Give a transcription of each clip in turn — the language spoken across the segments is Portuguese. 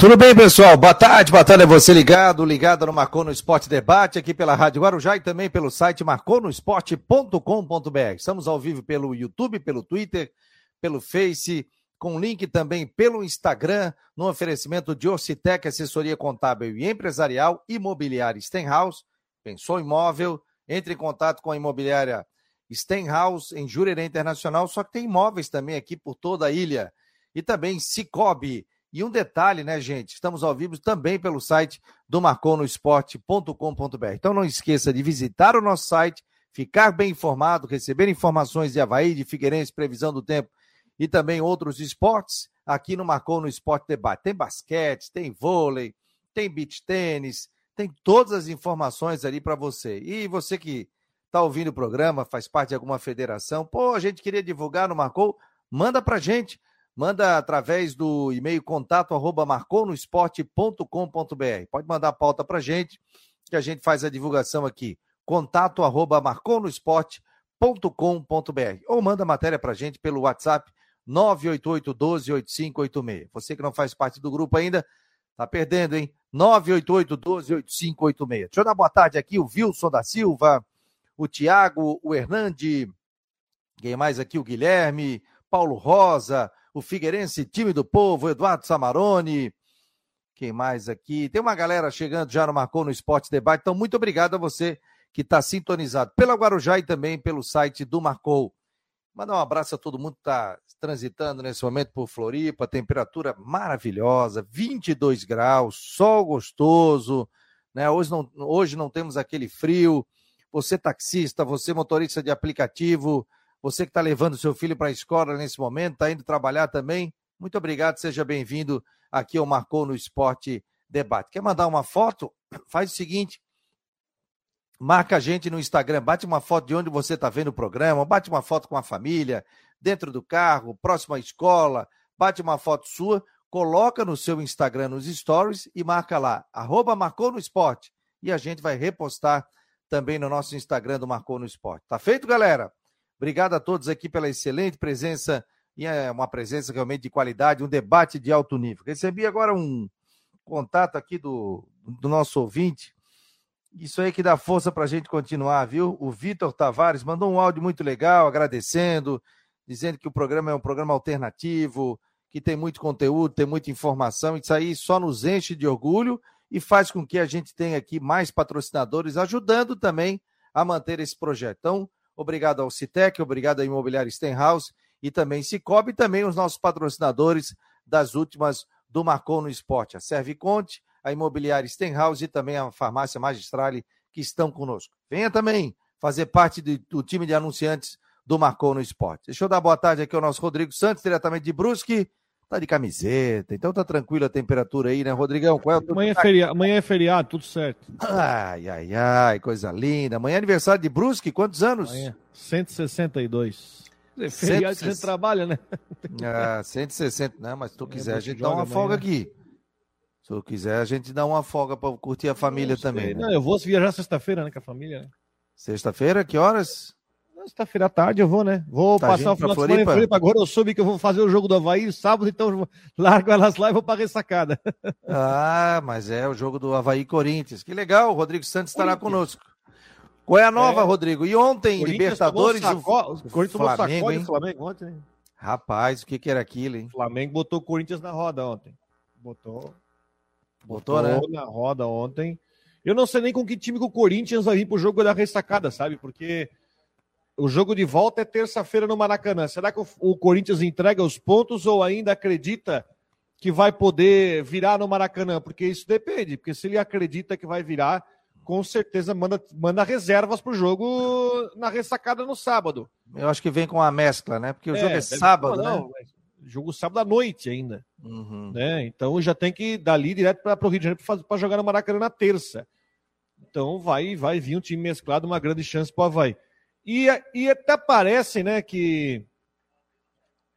Tudo bem, pessoal? Boa tarde, boa tarde você ligado, ligado no Marcou no Esporte Debate, aqui pela Rádio Guarujá e também pelo site marconosport.com.br. Estamos ao vivo pelo YouTube, pelo Twitter, pelo Face, com link também pelo Instagram, no oferecimento de Orcitec, assessoria contábil e empresarial, imobiliária Stenhouse, pensou imóvel, entre em contato com a imobiliária Stenhouse em Jurerê Internacional, só que tem imóveis também aqui por toda a ilha. E também Cicobi, e um detalhe, né, gente? Estamos ao vivo também pelo site do marconosport.com.br. Então não esqueça de visitar o nosso site, ficar bem informado, receber informações de Havaí, de Figueirense, previsão do tempo e também outros esportes aqui no Marcou no Esporte Debate. Tem basquete, tem vôlei, tem beach tênis, tem todas as informações ali para você. E você que está ouvindo o programa, faz parte de alguma federação, pô, a gente queria divulgar no Marcou, manda para gente manda através do e-mail contato arroba marconosport.com.br. Pode mandar a pauta para gente, que a gente faz a divulgação aqui. Contato arroba marconosport.com.br. Ou manda a matéria para gente pelo WhatsApp 988 12 8586. Você que não faz parte do grupo ainda, tá perdendo, hein? 988 12 8586. Deixa eu dar boa tarde aqui, o Wilson da Silva, o Tiago, o Hernande, quem mais aqui? O Guilherme, Paulo Rosa, o Figueirense, time do povo, Eduardo Samarone. Quem mais aqui? Tem uma galera chegando já no Marcou no Esporte Debate. Então, muito obrigado a você que está sintonizado pela Guarujá e também pelo site do Marcou. Mandar um abraço a todo mundo que está transitando nesse momento por Floripa, temperatura maravilhosa, 22 graus, sol gostoso, né? Hoje não, hoje não temos aquele frio. Você taxista, você motorista de aplicativo, você que está levando seu filho para a escola nesse momento, está indo trabalhar também, muito obrigado, seja bem-vindo aqui ao Marcou no Esporte Debate. Quer mandar uma foto? Faz o seguinte, marca a gente no Instagram, bate uma foto de onde você está vendo o programa, bate uma foto com a família, dentro do carro, próximo à escola, bate uma foto sua, coloca no seu Instagram nos stories e marca lá, arroba Marcou no Esporte. E a gente vai repostar também no nosso Instagram do Marcou no Esporte. Tá feito, galera? Obrigado a todos aqui pela excelente presença e é uma presença realmente de qualidade, um debate de alto nível. Recebi agora um contato aqui do, do nosso ouvinte. Isso aí que dá força para a gente continuar, viu? O Vitor Tavares mandou um áudio muito legal, agradecendo, dizendo que o programa é um programa alternativo, que tem muito conteúdo, tem muita informação. Isso aí só nos enche de orgulho e faz com que a gente tenha aqui mais patrocinadores ajudando também a manter esse projeto. Então, Obrigado ao Citec, obrigado à Imobiliária Stenhouse e também Cicobi e também os nossos patrocinadores das últimas do Marcou no Esporte, a Serviconte, a Imobiliária Stenhouse e também a Farmácia Magistrale que estão conosco. Venha também fazer parte do, do time de anunciantes do Marcou no Esporte. Deixa eu dar boa tarde aqui ao nosso Rodrigo Santos, diretamente de Brusque. Tá de camiseta, então tá tranquila a temperatura aí, né, Rodrigão? Qual é o amanhã, é feriado, amanhã é feriado, tudo certo. Ai, ai, ai, coisa linda. Amanhã é aniversário de Brusque, quantos anos? Amanhã, 162. É feriado 160... que a gente trabalha, né? Ah, 160, não, mas se tu quiser, a gente dá uma amanhã. folga aqui. Se tu quiser, a gente dá uma folga para curtir a família também. Né? Não, eu vou viajar sexta-feira, né, com a família, né? Sexta-feira, que horas? Sexta-feira à tarde eu vou, né? Vou tá passar o final de semana em Floripa. Agora eu soube que eu vou fazer o jogo do Havaí sábado, então largo elas lá e vou para ressacada. Ah, mas é o jogo do Havaí Corinthians. Que legal, o Rodrigo Santos estará conosco. Qual é a nova, é. Rodrigo? E ontem, Libertadores. Saco... O Corinthians tomou Flamengo, hein? Flamengo ontem. Hein? Rapaz, o que, que era aquilo, hein? O Flamengo botou o Corinthians na roda ontem. Botou. Botou, botou né? na roda ontem. Eu não sei nem com que time que o Corinthians vai vir pro jogo da ressacada, sabe? Porque o jogo de volta é terça-feira no Maracanã. Será que o, Corinthians entrega os pontos ou ainda acredita que vai poder virar no Maracanã? Porque isso depende. Porque se ele acredita que vai virar, com certeza manda, manda reservas para o jogo na ressacada no sábado. Eu acho que vem com a mescla, né? Porque o é, jogo é sábado, não, né? Jogo sábado à noite ainda. Uhum. Né? Então já tem que ir dali direto para o Rio de Janeiro para jogar no Maracanã na terça. Então vai, vai vir um time mesclado, uma grande chance para o Havaí. E, e até parece, né, que.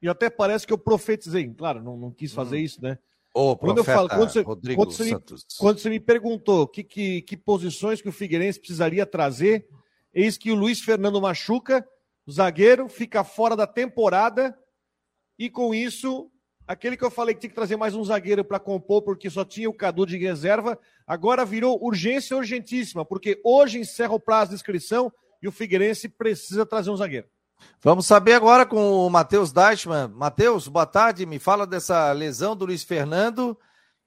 E até parece que eu profetizei. Claro, não, não quis fazer hum. isso, né? Ô, quando eu falo, quando você, quando você, me, quando você me perguntou que, que, que posições que o Figueirense precisaria trazer, eis que o Luiz Fernando machuca, o zagueiro fica fora da temporada e com isso aquele que eu falei que tinha que trazer mais um zagueiro para compor, porque só tinha o Cadu de reserva, agora virou urgência urgentíssima, porque hoje encerra o prazo de inscrição e o Figueirense precisa trazer um zagueiro. Vamos saber agora com o Matheus Deichmann. Matheus, boa tarde. Me fala dessa lesão do Luiz Fernando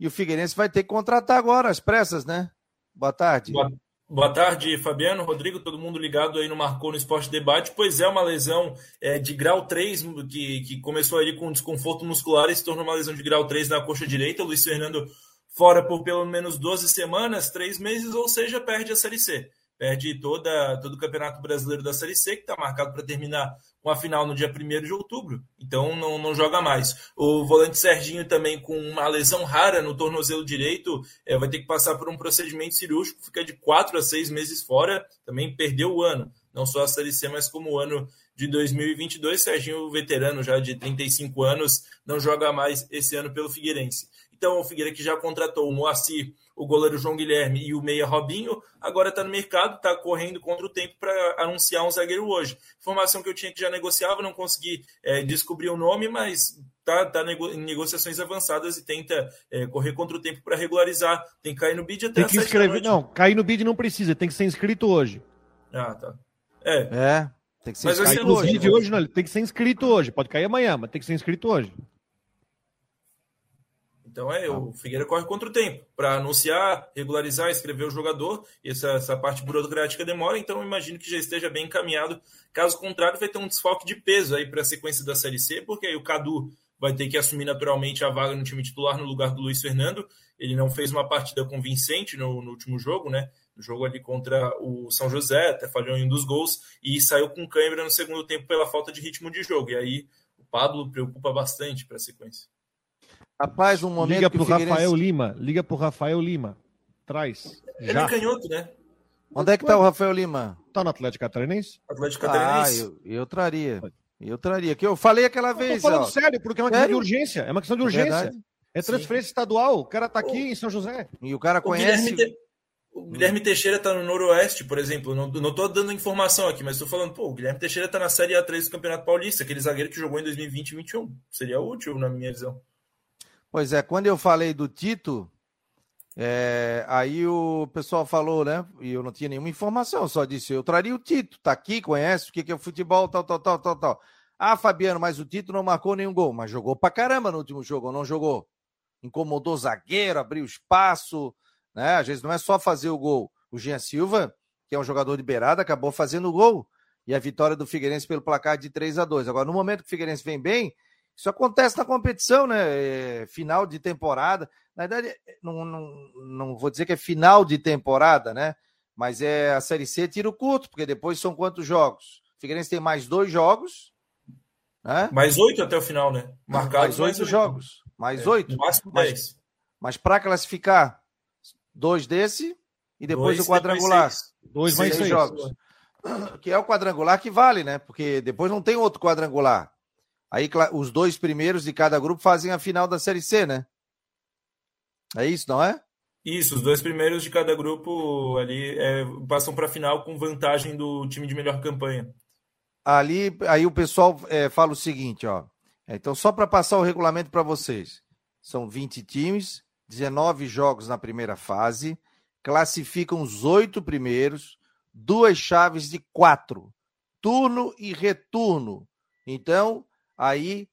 e o Figueirense vai ter que contratar agora as pressas, né? Boa tarde. Boa, boa tarde, Fabiano, Rodrigo, todo mundo ligado aí no Marcou no Esporte Debate. Pois é, uma lesão é, de grau 3, que, que começou ali com desconforto muscular e se tornou uma lesão de grau 3 na coxa direita. O Luiz Fernando fora por pelo menos 12 semanas, 3 meses, ou seja, perde a Série C perde toda, todo o Campeonato Brasileiro da Série C, que está marcado para terminar com a final no dia 1 de outubro. Então não, não joga mais. O volante Serginho também com uma lesão rara no tornozelo direito, é, vai ter que passar por um procedimento cirúrgico, fica de 4 a 6 meses fora, também perdeu o ano. Não só a Série C, mas como o ano de 2022. Serginho, veterano já de 35 anos, não joga mais esse ano pelo Figueirense. Então o Figueira que já contratou o Moacir o goleiro João Guilherme e o meia Robinho, agora está no mercado, está correndo contra o tempo para anunciar um zagueiro hoje. Informação que eu tinha que já negociava, não consegui é, descobrir o nome, mas está tá, tá em negociações avançadas e tenta é, correr contra o tempo para regularizar. Tem que cair no bid até Tem que escrever, não, cair no bid não precisa, tem que ser inscrito hoje. Ah, tá. É. É, tem que ser mas inscrito hoje. Né? hoje não, tem que ser inscrito hoje. Pode cair amanhã, mas tem que ser inscrito hoje. Então é, o Figueira corre contra o tempo para anunciar, regularizar, escrever o jogador, e essa, essa parte burocrática demora, então imagino que já esteja bem encaminhado. Caso contrário, vai ter um desfalque de peso aí para a sequência da Série C, porque aí o Cadu vai ter que assumir naturalmente a vaga no time titular no lugar do Luiz Fernando. Ele não fez uma partida convincente no, no último jogo, né? No jogo ali contra o São José, até falhou em um dos gols, e saiu com câimbra no segundo tempo pela falta de ritmo de jogo. E aí o Pablo preocupa bastante para a sequência. Rapaz, um momento. Liga pro Figueirense... Rafael Lima. Liga pro Rafael Lima. Traz. Já. Ele é canhoto, né? Onde é que tá o Rafael Lima? Tá no Atlético Catarinense? Atlético Catarinense. Ah, eu, eu traria. Eu traria. Que eu falei aquela vez. Eu tô falando ó. sério, porque é uma questão de urgência. É uma questão de é urgência. É, é transferência Sim. estadual. O cara tá aqui o... em São José. E o cara conhece. O Guilherme, o Guilherme Teixeira tá no Noroeste, por exemplo. Não, não tô dando informação aqui, mas tô falando, pô, o Guilherme Teixeira tá na Série A3 do Campeonato Paulista, aquele zagueiro que jogou em 2020 e 2021. Seria útil, na minha visão. Pois é, quando eu falei do Tito, é, aí o pessoal falou, né? E eu não tinha nenhuma informação, só disse: eu traria o Tito, tá aqui, conhece o que, que é futebol, tal, tal, tal, tal, tal. Ah, Fabiano, mas o Tito não marcou nenhum gol, mas jogou pra caramba no último jogo, não jogou? Incomodou zagueiro, abriu espaço, né? Às vezes não é só fazer o gol. O Jean Silva, que é um jogador de beirada, acabou fazendo o gol. E a vitória do Figueirense pelo placar de 3 a 2 Agora, no momento que o Figueirense vem bem, isso acontece na competição, né? É, final de temporada. Na verdade, não, não, não vou dizer que é final de temporada, né? Mas é a Série C tiro curto, porque depois são quantos jogos? O Figueirense tem mais dois jogos. Né? Mais oito até o final, né? Marcados mais oito jogos. Mais é, oito. máximo dez. Mas, mas para classificar, dois desse e depois dois, o quadrangular. Dois mais seis, jogos. Que é o quadrangular que vale, né? Porque depois não tem outro quadrangular. Aí os dois primeiros de cada grupo fazem a final da Série C, né? É isso, não é? Isso, os dois primeiros de cada grupo ali é, passam para a final com vantagem do time de melhor campanha. Ali, aí o pessoal é, fala o seguinte, ó. Então, só para passar o regulamento para vocês, são 20 times, 19 jogos na primeira fase, classificam os oito primeiros, duas chaves de quatro, turno e retorno. Então, Aí,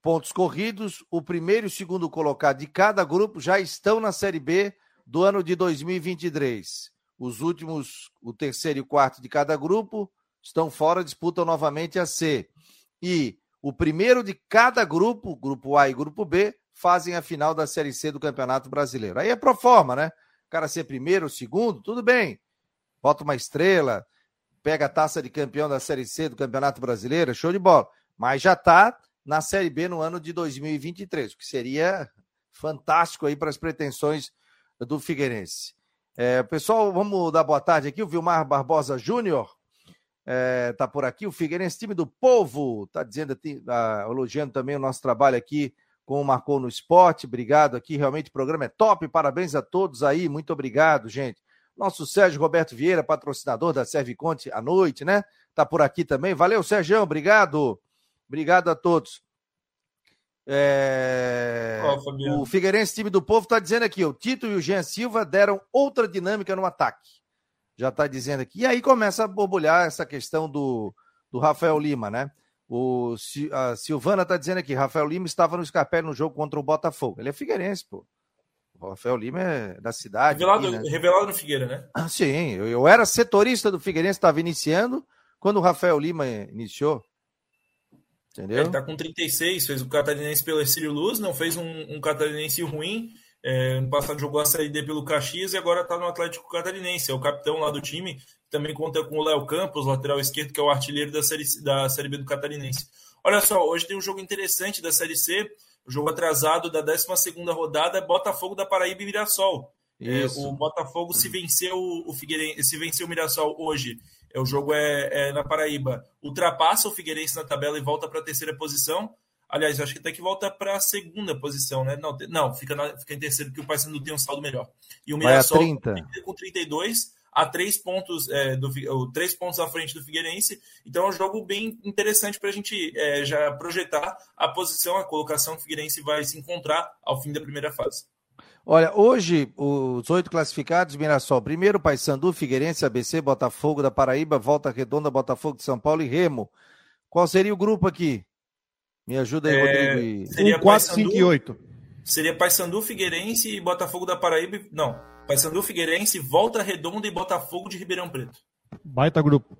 pontos corridos, o primeiro e o segundo colocado de cada grupo já estão na Série B do ano de 2023. Os últimos, o terceiro e o quarto de cada grupo, estão fora, disputam novamente a C. E o primeiro de cada grupo, grupo A e grupo B, fazem a final da Série C do Campeonato Brasileiro. Aí é pro forma, né? O cara ser primeiro, segundo, tudo bem. Bota uma estrela, pega a taça de campeão da Série C do Campeonato Brasileiro, show de bola mas já está na Série B no ano de 2023, o que seria fantástico aí para as pretensões do Figueirense. É, pessoal, vamos dar boa tarde aqui. O Vilmar Barbosa Júnior está é, por aqui. O Figueirense, time do povo, está dizendo, tá elogiando também o nosso trabalho aqui com o Marcou no Esporte. Obrigado aqui, realmente o programa é top. Parabéns a todos aí, muito obrigado, gente. Nosso Sérgio Roberto Vieira, patrocinador da Serviconte à noite, né? Tá por aqui também. Valeu, Sérgio, obrigado. Obrigado a todos. É... o Figueirense, time do povo, está dizendo aqui: o Tito e o Jean Silva deram outra dinâmica no ataque. Já está dizendo aqui. E aí começa a borbulhar essa questão do, do Rafael Lima, né? O, a Silvana está dizendo aqui: Rafael Lima estava no Scarpelli no jogo contra o Botafogo. Ele é Figueirense, pô. O Rafael Lima é da cidade. Revelado, aqui, né? revelado no Figueira, né? Ah, sim, eu, eu era setorista do Figueirense, estava iniciando quando o Rafael Lima iniciou. Entendeu? Ele está com 36, fez o catarinense pelo Ercílio Luz, não fez um, um catarinense ruim. É, no passado jogou a Série D pelo Caxias e agora está no Atlético Catarinense. É o capitão lá do time. Também conta com o Léo Campos, lateral esquerdo, que é o artilheiro da série, da série B do Catarinense. Olha só, hoje tem um jogo interessante da Série C. O jogo atrasado da 12 rodada é Botafogo da Paraíba e Mirassol. É, o Botafogo se venceu o Figueirense, se venceu o Mirassol hoje é, o jogo é, é, na Paraíba, ultrapassa o Figueirense na tabela e volta para a terceira posição. Aliás, acho que até que volta para a segunda posição, né? Não, não fica, na, fica em terceiro porque o Paysandu tem um saldo melhor. E o Mirassol com 32 a três pontos é, do três pontos à frente do Figueirense. Então é um jogo bem interessante para a gente é, já projetar a posição, a colocação que o Figueirense vai se encontrar ao fim da primeira fase. Olha, hoje os oito classificados, Mirassol, primeiro Paysandu, Figueirense, ABC, Botafogo da Paraíba, Volta Redonda, Botafogo de São Paulo e Remo. Qual seria o grupo aqui? Me ajuda aí, é, Rodrigo. Seria um, 4, 5 e 8. Seria Paysandu, Figueirense e Botafogo da Paraíba. Não, Paysandu, Figueirense, Volta Redonda e Botafogo de Ribeirão Preto. Baita grupo.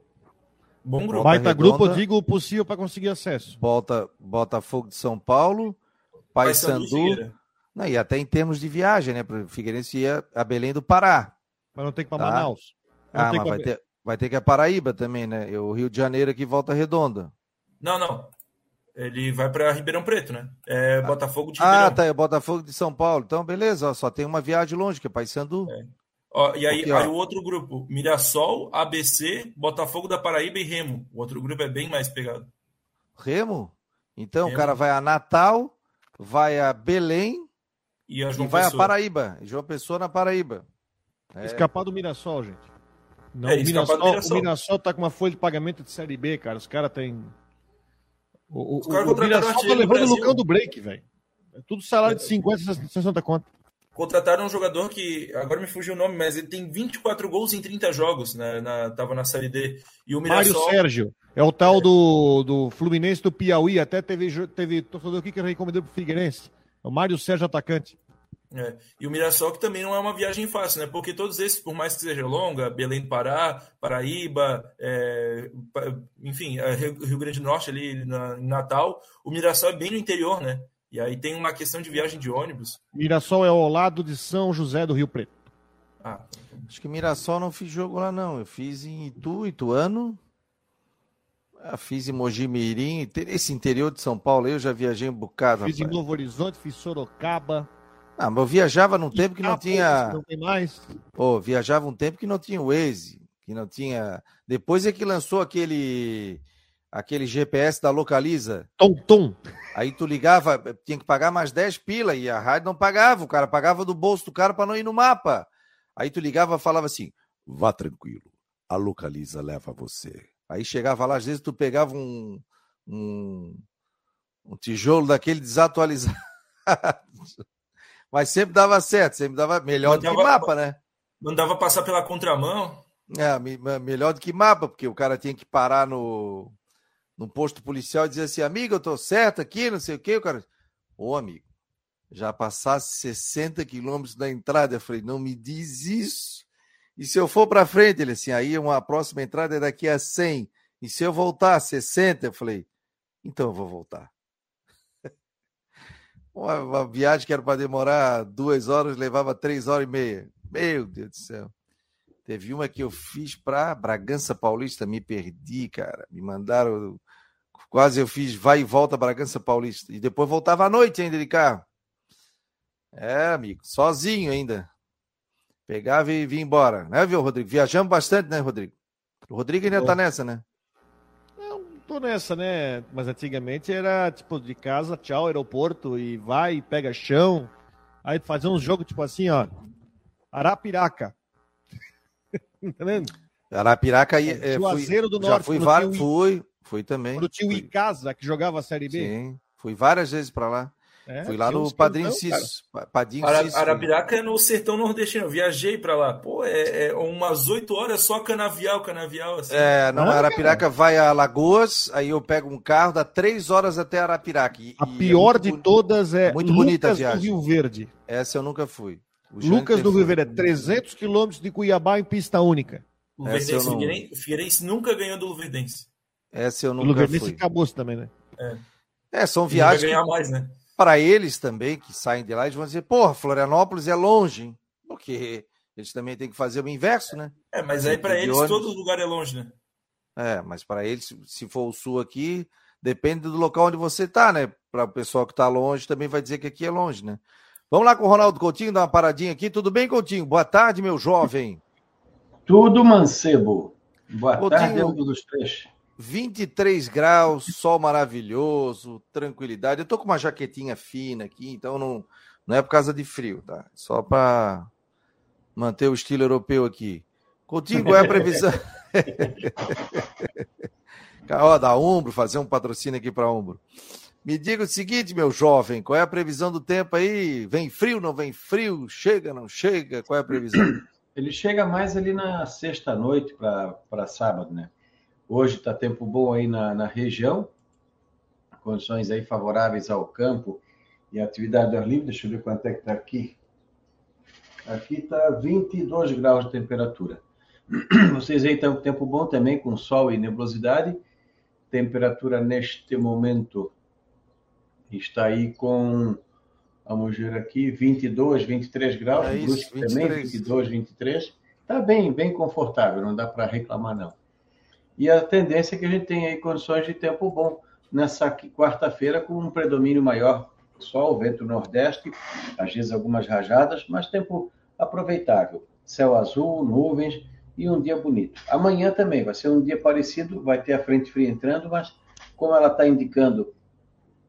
Bom grupo. Baita grupo, eu digo o possível para conseguir acesso. Volta Botafogo de São Paulo, Paysandu, Paysandu não, e até em termos de viagem, né? O Figueirense ia a Belém do Pará. Mas não tem que ir para tá? Manaus. Não ah, mas vai, ter, vai ter que ir a Paraíba também, né? O Rio de Janeiro aqui volta redonda. Não, não. Ele vai para Ribeirão Preto, né? É Botafogo de ah, Ribeirão. Ah, tá. É Botafogo de São Paulo. Então, beleza. Ó, só tem uma viagem longe, que é Paysandu. É. Ó, e aí, aí o outro grupo, Mirassol, ABC, Botafogo da Paraíba e Remo. O outro grupo é bem mais pegado. Remo? Então Remo. o cara vai a Natal, vai a Belém, e, a João e vai Pessoa. a Paraíba, João Pessoa na Paraíba. É. Escapar do Mirassol, gente. Não, é, o, Mirassol, Mirassol. o Mirassol tá com uma folha de pagamento de Série B, cara. Os caras têm. O, o, o, o Mirassol tá levando o Lucão do break, velho. É tudo salário de 50, 60 conto. Contrataram um jogador que, agora me fugiu o nome, mas ele tem 24 gols em 30 jogos, né, na, tava na Série D. E o Mirassol... Mário Sérgio, é o tal é. do, do Fluminense do Piauí, até teve, teve torcedor aqui que recomendou pro Figueirense. É o Mário Sérgio atacante. É. E o Mirassol que também não é uma viagem fácil, né? Porque todos esses, por mais que seja longa, Belém do Pará, Paraíba, é, enfim, é, Rio Grande do Norte ali na, em Natal, o Mirassol é bem no interior, né? E aí tem uma questão de viagem de ônibus. Mirassol é ao lado de São José do Rio Preto. Ah. Acho que Mirassol não fiz jogo lá, não. Eu fiz em Itu, Ituano. Ah, fiz em Mogi Mirim. Esse interior de São Paulo eu já viajei um bocado. Fiz rapaz. em Novo Horizonte, fiz Sorocaba. Ah, mas eu viajava num tempo que não tinha. Não tem mais. Pô, viajava um tempo que não tinha o Waze, que não tinha. Depois é que lançou aquele aquele GPS da Localiza. Tom Tom. Aí tu ligava, tinha que pagar mais 10 pila e a rádio não pagava, o cara pagava do bolso do cara para não ir no mapa. Aí tu ligava e falava assim: "Vá tranquilo, a Localiza leva você". Aí chegava lá, às vezes tu pegava um um, um tijolo daquele desatualizado. Mas sempre dava certo, sempre dava melhor do que mapa, né? Mandava passar pela contramão. É, melhor do que mapa, porque o cara tinha que parar no, no posto policial e dizer assim, amigo, eu tô certo aqui, não sei o quê. O cara, ô amigo, já passasse 60 quilômetros da entrada. Eu falei, não me diz isso. E se eu for para frente, ele assim, aí uma próxima entrada é daqui a 100. E se eu voltar a 60, eu falei, então eu vou voltar. Uma, uma viagem que era para demorar duas horas, levava três horas e meia. Meu Deus do céu. Teve uma que eu fiz para Bragança Paulista, me perdi, cara. Me mandaram. Quase eu fiz vai e volta Bragança Paulista. E depois voltava à noite ainda de carro. É, amigo, sozinho ainda. Pegava e vinha embora, né, viu, Rodrigo? Viajamos bastante, né, Rodrigo? O Rodrigo ainda tá nessa, né? tô nessa, né? Mas antigamente era tipo de casa, tchau, aeroporto e vai, pega chão. Aí fazer um jogo tipo assim, ó. Arapiraca. tá vendo? Arapiraca aí. É, Juazeiro fui, do Norte. Já fui, fui, fui também. Quando tinha o Icasa, que jogava a Série B. Sim, fui várias vezes para lá. É, Fui lá no Padrinho Cis. Padrinho Ara, Arapiraca é no sertão nordestino. Eu viajei para lá. Pô, é, é, umas oito horas só canavial, canavial. Assim. É, não, ah, Arapiraca cara. vai a Lagoas, aí eu pego um carro, dá três horas até Arapiraca. E, a é pior é de bonito, todas é muito bonita Lucas a viagem. do Rio Verde. Essa eu nunca fui. O Lucas do Rio Verde é 300 quilômetros de Cuiabá em pista única. O Luverdense, não... Figueirense nunca ganhou do Luverdense. Essa eu nunca o Luverdense fui. acabou também, né? É. é, são viagens. Vai ganhar mais, né? Para eles também, que saem de lá, eles vão dizer, porra, Florianópolis é longe, hein? porque eles também têm que fazer o inverso, né? É, mas aí para eles ônibus. todo lugar é longe, né? É, mas para eles, se for o sul aqui, depende do local onde você está, né? Para o pessoal que está longe também vai dizer que aqui é longe, né? Vamos lá com o Ronaldo Coutinho, dar uma paradinha aqui. Tudo bem, Coutinho? Boa tarde, meu jovem. Tudo mancebo. Boa Coutinho, tarde, um dos três. 23 graus, sol maravilhoso, tranquilidade. Eu tô com uma jaquetinha fina aqui, então não, não é por causa de frio, tá? Só para manter o estilo europeu aqui. Contigo é a previsão. Ó, da Umbro, fazer um patrocínio aqui para Umbro. Me diga o seguinte, meu jovem, qual é a previsão do tempo aí? Vem frio, não vem frio? Chega, não chega? Qual é a previsão? Ele chega mais ali na sexta-noite para sábado, né? Hoje está tempo bom aí na, na região, condições aí favoráveis ao campo e atividade ao ar livre. Deixa eu ver quanto é que está aqui. Aqui está 22 graus de temperatura. Vocês aí estão tempo bom também, com sol e nebulosidade. Temperatura neste momento está aí com, vamos ver aqui, 22, 23 graus. É isso, 23. também, 22, 23. Está bem, bem confortável, não dá para reclamar não. E a tendência é que a gente tenha aí condições de tempo bom nessa quarta-feira, com um predomínio maior sol, vento nordeste, às vezes algumas rajadas, mas tempo aproveitável. Céu azul, nuvens e um dia bonito. Amanhã também vai ser um dia parecido, vai ter a frente fria entrando, mas como ela está indicando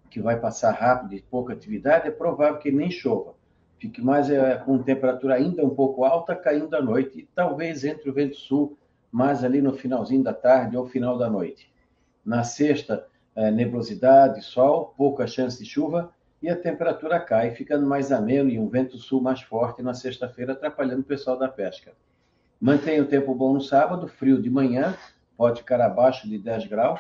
que vai passar rápido e pouca atividade, é provável que nem chova. Fique mais é, com temperatura ainda um pouco alta, caindo à noite, e talvez entre o vento sul mais ali no finalzinho da tarde ou final da noite. Na sexta, é, nebulosidade, sol, pouca chance de chuva e a temperatura cai, ficando mais ameno e um vento sul mais forte na sexta-feira, atrapalhando o pessoal da pesca. Mantém o tempo bom no sábado, frio de manhã, pode ficar abaixo de 10 graus,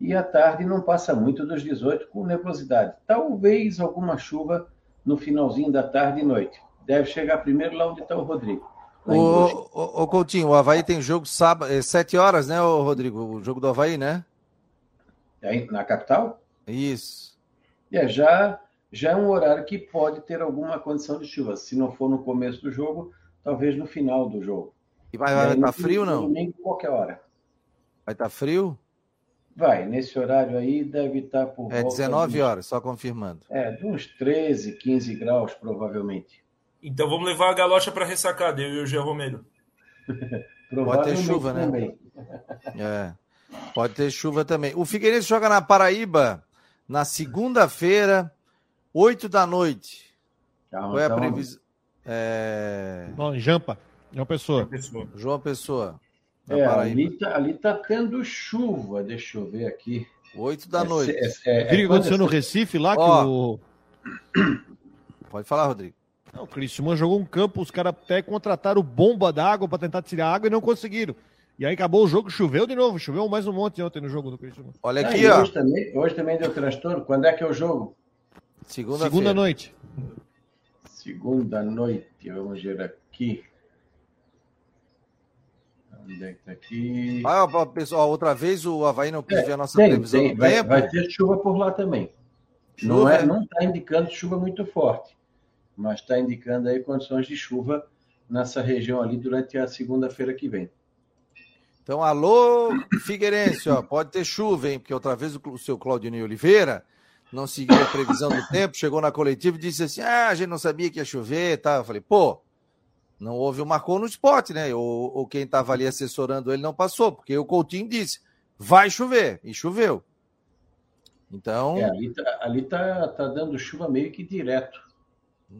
e à tarde não passa muito dos 18 com nebulosidade. Talvez alguma chuva no finalzinho da tarde e noite. Deve chegar primeiro lá onde está o Rodrigo. O, o, o, Coutinho, o Havaí tem jogo sábado, é, sete horas, né, o Rodrigo? O jogo do Havaí, né? É na capital? Isso. É, já, já é um horário que pode ter alguma condição de chuva. Se não for no começo do jogo, talvez no final do jogo. E vai estar tá frio ou não? Domingo, qualquer hora. Vai estar tá frio? Vai, nesse horário aí deve estar tá por. É 19 horas, só confirmando. É, de uns 13, 15 graus, provavelmente. Então vamos levar a galocha para ressacada, eu e o Gé Romero. Pode ter chuva, né? Também. É. Pode ter chuva também. O Figueirense joga na Paraíba na segunda-feira, 8 da noite. Calma, Qual é a previsão? É... Bom, Jampa. João Pessoa. João Pessoa. João Pessoa é, ali tá, ali tá tendo chuva. Deixa eu ver aqui. 8 da é, noite. É, é, é, Viu o que aconteceu no Recife lá? Ó, que o... Pode falar, Rodrigo. Não, o Criciúma jogou um campo, os caras até contrataram bomba d'água para tentar tirar água e não conseguiram. E aí acabou o jogo, choveu de novo, choveu mais um monte ontem no jogo do Criciúma. Olha aqui, ah, ó. Hoje também, hoje também deu transtorno. Quando é que é o jogo? Segunda, Segunda noite. Segunda noite, vamos ver aqui. Onde é que tá aqui? Ah, pessoal, outra vez o Havaí não quis é, a nossa tem, previsão tem, vai, vai, ter chuva por lá também. Chuva? Não está é, não tá indicando chuva muito forte mas está indicando aí condições de chuva nessa região ali durante a segunda-feira que vem. Então, alô, Figueirense, ó, pode ter chuva, hein? Porque outra vez o seu Claudinei Oliveira não seguiu a previsão do tempo, chegou na coletiva e disse assim: ah, a gente não sabia que ia chover e tá? tal. Eu falei, pô, não houve o marcou no esporte, né? Ou, ou quem estava ali assessorando ele não passou, porque o Coutinho disse: vai chover, e choveu. Então. É, ali tá, ali tá, tá dando chuva meio que direto.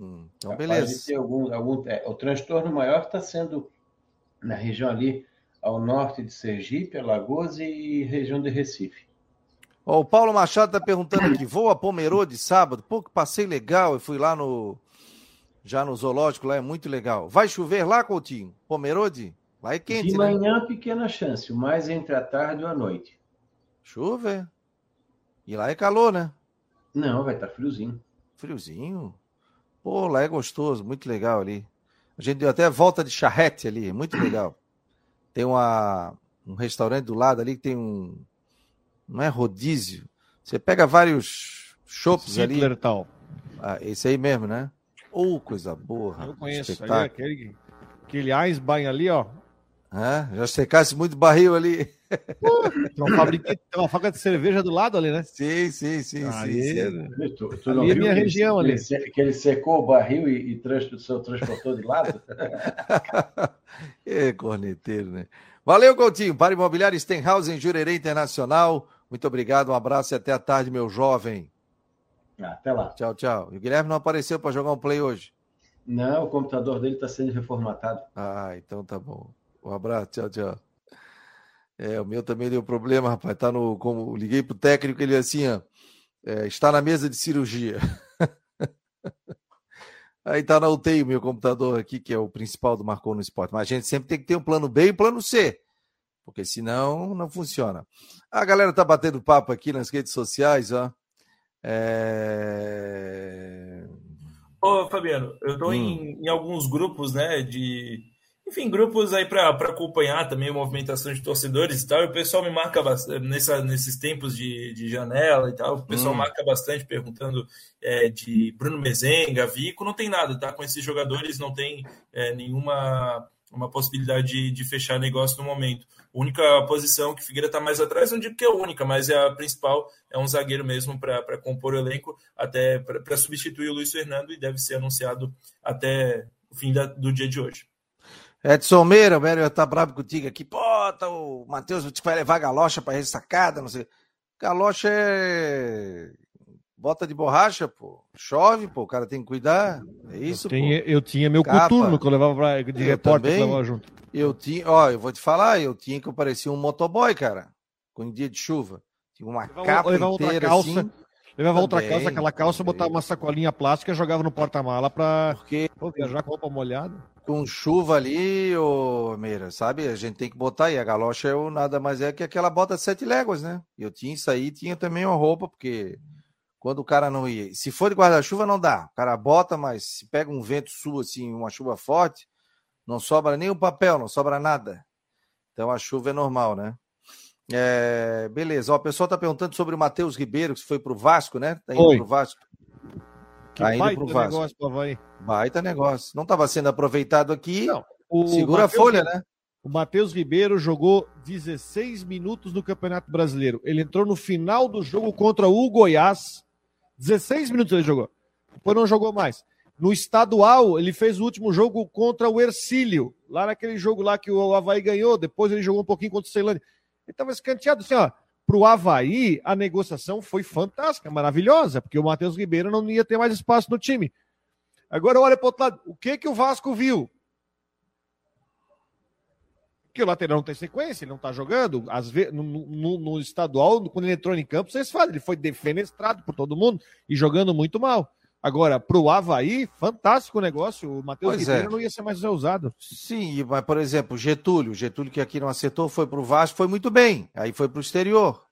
Hum, então, beleza. Ter algum, algum, é, o transtorno maior está sendo na região ali ao norte de Sergipe, Alagoas e região de Recife. Ó, o Paulo Machado tá perguntando aqui, vou a Pomerode sábado? Pô, que passei legal, eu fui lá no já no zoológico, lá é muito legal. Vai chover lá, Coutinho? Pomerode? Lá é quente, De né? manhã, pequena chance, o mais entre a tarde e a noite. Chuva. E lá é calor, né? Não, vai estar friozinho. Friozinho. Pô, lá é gostoso, muito legal ali. A gente deu até volta de charrete ali, muito legal. Tem uma, um restaurante do lado ali que tem um. Não é rodízio. Você pega vários chopps ali. Tal. Ah, esse aí mesmo, né? Ô, coisa boa. Eu conheço. Ali, espetáculo. aquele, aquele Eisbein ali, ó. Já secasse muito barril ali. Tem uma, fabrica, tem uma fábrica de cerveja do lado ali, né? Sim, sim, sim, Ali- sim, sim. Tu, tu Ali não é minha ele- região, ali. ele, se- que ele secou o barril e, e trans, o seu transportou de lado? é corneteiro, né? Valeu, Coutinho. Para Imobiliário Stenhouse em Jurerê Internacional. Muito obrigado, um abraço e até a tarde, meu jovem. Ah, até lá. Tchau, tchau. E o Guilherme não apareceu para jogar um play hoje. Não, o computador dele está sendo reformatado. Ah, então tá bom. Um abraço, tchau, tchau. É, o meu também deu problema, rapaz. Tá no. Como liguei pro técnico, ele assim, ó. é, está na mesa de cirurgia. Aí tá na UTI o meu computador aqui, que é o principal do Marcou no Esporte. Mas a gente sempre tem que ter um plano B e um plano C. Porque senão não funciona. A galera tá batendo papo aqui nas redes sociais, ó. É... Ô, Fabiano, eu tô Hum. em, em alguns grupos, né, de... Enfim, grupos aí para acompanhar também a movimentação de torcedores e tal. E o pessoal me marca bastante, nessa, nesses tempos de, de janela e tal. O pessoal Hum. marca bastante perguntando é, de Bruno Mezenga, Vico. Não tem nada, tá? Com esses jogadores não tem é, nenhuma uma possibilidade de, de fechar negócio no momento. A única posição que Figueira está mais atrás, não digo que é a única, mas é a principal, é um zagueiro mesmo para compor o elenco, até para substituir o Luiz Fernando e deve ser anunciado até o fim da- do dia de hoje. Edson Meira, o Mério tá bravo contigo aqui. Pô, tá o Matheus vai levar galocha pra ressacada, não sei. Galocha é. Bota de borracha, pô. Chove, pô. O cara tem que cuidar. É isso, eu, tinha, pô. eu tinha meu Capa. coturno que eu levava pra, de Eu repórter que também. eu levava junto. Eu tinha, ó, eu vou te falar, eu tinha que eu parecia um motoboy, cara. Com dia de chuva. Tinha uma Levava- capa outra inteira calça, assim. Levava outra calça, aquela calça, botava uma sacolinha plástica e jogava no porta-mala pra Porque pô, viajar com roupa molhada. com chuva ali, ô Meira, sabe? A gente tem que botar aí. A galocha eu nada mais é que aquela bota de sete léguas, né? Eu tinha isso aí, tinha também uma roupa, porque quando o cara não ia. Se for de guarda-chuva, não dá. O cara bota, mas se pega um vento sul, assim, uma chuva forte, não sobra nem o papel, não sobra nada. Então a chuva é normal, né? É, beleza, ó, o pessoal tá perguntando sobre o Matheus Ribeiro, que foi pro Vasco, né? Tá indo Foi. pro Vasco. Que Tá indo baita pro Vasco. negócio Havaí. Baita negócio. Não estava sendo aproveitado aqui. Não, O Segura Matheus- a folha, né? O Matheus Ribeiro jogou 16 minutos no Campeonato Brasileiro. Ele entrou no final do jogo contra o Goiás. 16 minutos ele jogou. Depois não jogou mais. No estadual, ele fez o último jogo contra o Ercílio. Lá naquele jogo lá que o Havaí ganhou. Depois ele jogou um pouquinho contra o Ceilândia. Ele estava escanteado assim, ó. Pro Havaí, a negociação foi fantástica, maravilhosa, porque o Matheus Ribeiro não ia ter mais espaço no time. Agora olha para outro lado. O que que o Vasco viu? que o lateral não tem sequência, ele não tá jogando. Às vezes, no, no- no estadual, quando ele entrou em campo, vocês falam, ele foi defenestrado por todo mundo e jogando muito mal. Agora, pro Havaí, fantástico o negócio. O Matheus Ribeiro é. não ia ser mais usado. Sim, mas, por exemplo, Getúlio. Getúlio, que aqui não acertou, foi pro Vasco, foi muito bem. Aí foi pro exterior.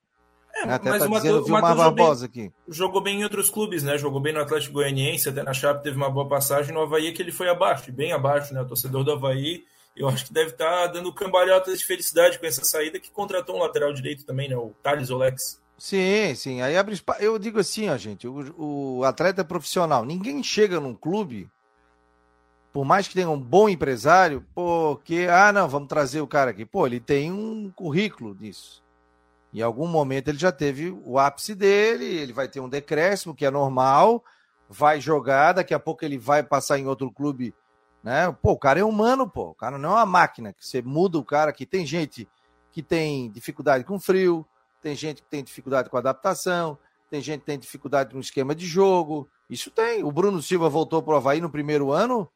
É, Até mas tá o Matheus- dizendo o o Vilmar Matheus jogou bem- Barbosa aqui. jogou bem em outros clubes, né? Jogou bem no Atlético Goianiense, até na Chape teve uma boa passagem. No Havaí que ele foi abaixo, e bem abaixo, né? O torcedor do Havaí, eu acho que deve estar dando cambalhotas de felicidade com essa saída, que contratou um lateral direito também, né? O Thales Olex. Sim, sim. Aí abre espa- Eu digo assim, ó, gente, o, o atleta profissional. Ninguém chega num clube, por mais que tenha um bom empresário, porque, ah, não, vamos trazer o cara aqui. Pô, ele tem um currículo disso. Em algum momento ele já teve o ápice dele, ele vai ter um decréscimo, que é normal, vai jogar, daqui a pouco ele vai passar em outro clube, né? Pô, o cara é humano, pô. O cara não é uma máquina, que você muda o cara aqui. Tem gente que tem dificuldade com frio, tem gente que tem dificuldade com adaptação, tem gente que tem dificuldade com esquema de jogo. Isso tem. O Bruno Silva voltou para o Havaí no primeiro ano,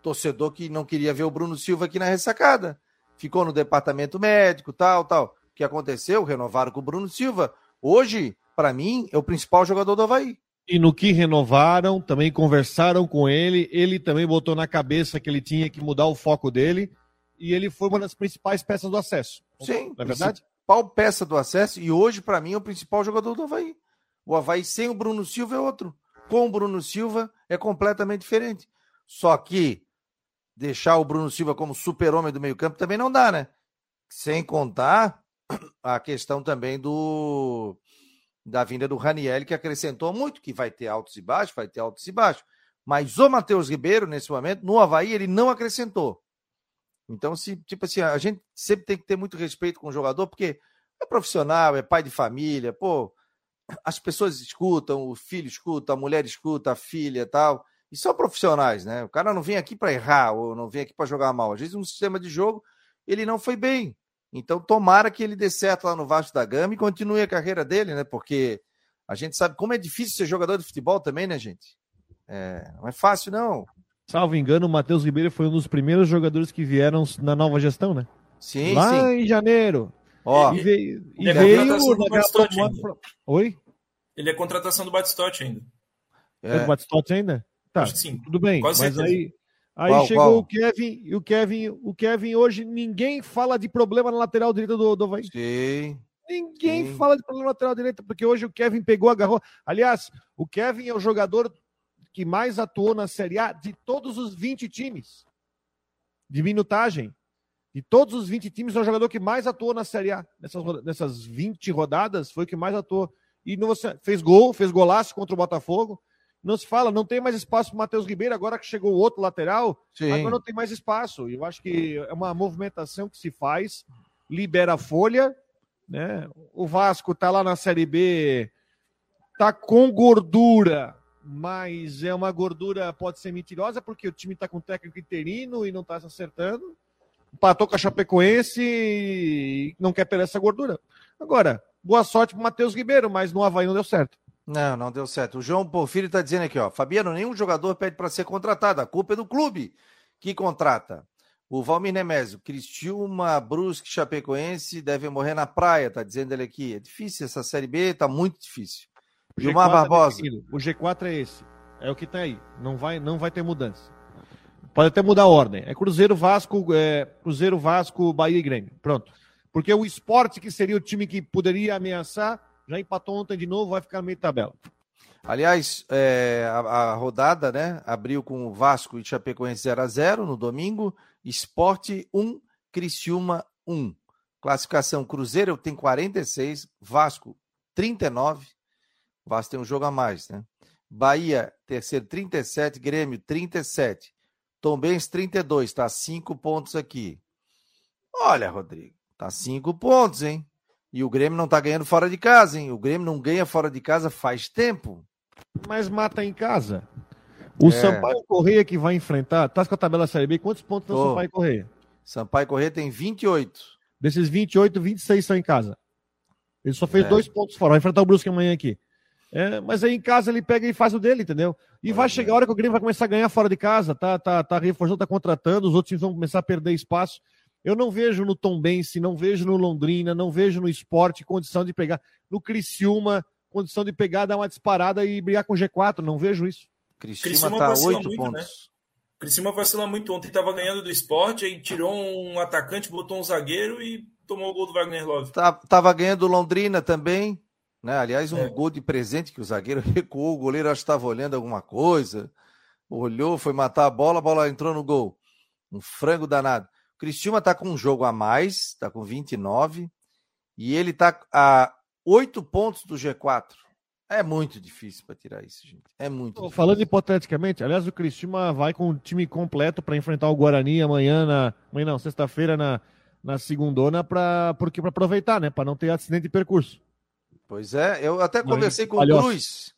torcedor que não queria ver o Bruno Silva aqui na ressacada. Ficou no departamento médico, tal, tal. O que aconteceu? Renovaram com o Bruno Silva. Hoje, para mim, é o principal jogador do Havaí. E no que renovaram, também conversaram com ele, ele também botou na cabeça que ele tinha que mudar o foco dele, e ele foi uma das principais peças do acesso. Sim, não é verdade? Principal peça do acesso, e hoje, para mim, é o principal jogador do Havaí. O Havaí sem o Bruno Silva é outro. Com o Bruno Silva é completamente diferente. Só que deixar o Bruno Silva como super-homem do meio-campo também não dá, né? Sem contar a questão também do da vinda do Raniel, que acrescentou muito, que vai ter altos e baixos, vai ter altos e baixos. Mas o Matheus Ribeiro, nesse momento, no Havaí, ele não acrescentou. Então, se, tipo assim, a gente sempre tem que ter muito respeito com o jogador, porque é profissional, é pai de família, pô, as pessoas escutam, o filho escuta, a mulher escuta, a filha tal. E são profissionais, né? O cara não vem aqui para errar ou não vem aqui para jogar mal. Às vezes, um sistema de jogo, ele não foi bem. Então, tomara que ele dê certo lá no Vasco da Gama e continue a carreira dele, né? Porque a gente sabe como é difícil ser jogador de futebol também, né, gente? É, não é fácil, não. Salvo engano, o Matheus Ribeiro foi um dos primeiros jogadores que vieram na nova gestão, né? Sim, Lá sim. em janeiro. Ó, e veio. E é veio do naquela ainda. Oi? Ele é contratação do Batistotti ainda. É. é, O Batistotti ainda? Tá, sim. tudo bem. Quase mas certeza. aí, aí Qual, chegou qual? o Kevin e o Kevin, o Kevin hoje ninguém fala de problema na lateral direita do, do Havaí. sim. Ninguém Sim. fala de problema na lateral direita, porque hoje o Kevin pegou, agarrou. Aliás, o Kevin é o jogador que mais atuou na Série A de todos os 20 times de minutagem. De todos os 20 times, é o jogador que mais atuou na Série A. Nessas, nessas 20 rodadas, foi o que mais atuou. E não, você- fez gol, fez golaço contra o Botafogo. Não se fala, não tem mais espaço para o Matheus Ribeiro, agora que chegou o outro lateral, Sim. Agora não tem mais espaço. Eu acho que é uma movimentação que se faz, libera a folha, né? O Vasco tá lá na Série B, tá com gordura, mas é uma gordura pode ser mentirosa porque o time tá com técnico interino e não tá se acertando. Empatou com a Chapecoense e não quer perder essa gordura. Agora, boa sorte pro Matheus Ribeiro, mas no Havaí não deu certo. Não, não deu certo. O João Porfírio está dizendo aqui, ó. Fabiano, nenhum jogador pede para ser contratado. A culpa é do clube que contrata. O Valmir Nemésio, Cristiúma, Brusque, Chapecoense devem morrer na praia, tá dizendo ele aqui. É difícil essa Série B, tá muito difícil. O Gilmar G4 é Barbosa. definido. o G4 é esse. É o que tá aí. Não vai, não vai ter mudança. Pode até mudar a ordem. É Cruzeiro, Vasco, é, Cruzeiro, Vasco, Bahia e Grêmio. Pronto. Porque o esporte, que seria o time que poderia ameaçar, já empatou ontem de novo, vai ficar no meio de tabela. Aliás, é, a, a rodada, né? Abriu com o Vasco e Chapecoense 0 a 0 no domingo. Esporte 1, Criciúma 1. Classificação Cruzeiro tem 46, Vasco 39. Vasco tem um jogo a mais, né? Bahia, terceiro 37, Grêmio 37. Tombense 32, tá 5 pontos aqui. Olha, Rodrigo, tá 5 pontos, hein? E o Grêmio não tá ganhando fora de casa, hein? O Grêmio não ganha fora de casa faz tempo. Mas mata em casa. O É. Sampaio Correia que vai enfrentar, tá com a tabela Série B, quantos pontos tem o. Sampaio Correia? Sampaio Corrêa tem 28. Desses 28, 26 são em casa. Ele só fez É. dois pontos fora. Vai enfrentar o Brusque amanhã aqui. É, mas aí em casa ele pega e faz o dele, entendeu? E vai chegar a hora que o Grêmio vai começar a ganhar fora de casa, tá, tá, tá reforçando, tá contratando, os outros times vão começar a perder espaço. Eu não vejo no Tombense, não vejo no Londrina, não vejo no esporte condição de pegar. No Criciúma, condição de pegar, dar uma disparada e brigar com o G4. Não vejo isso. Criciúma Criciúma tá vacila 8 muito, pontos. né? Criciúma vacila muito ontem, tava ganhando do esporte, aí tirou um atacante, botou um zagueiro e tomou o gol do Wagner Love. Tá- tava ganhando Londrina também, né? Aliás, um É. gol de presente que o zagueiro recuou, o goleiro acho que estava olhando alguma coisa, olhou, foi matar a bola, a bola entrou no gol. Um frango danado. O Cristiúma tá com um jogo a mais, tá com 29, e ele tá a 8 pontos do G4. É muito difícil para tirar isso, gente. É muito difícil. Falando hipoteticamente, aliás, o Criciúma vai com o time completo para enfrentar o Guarani amanhã, na, amanhã não, sexta-feira na, na segundona, pra, porque para aproveitar, né? Para não ter acidente de percurso. Pois é, eu até conversei com o. Cruz,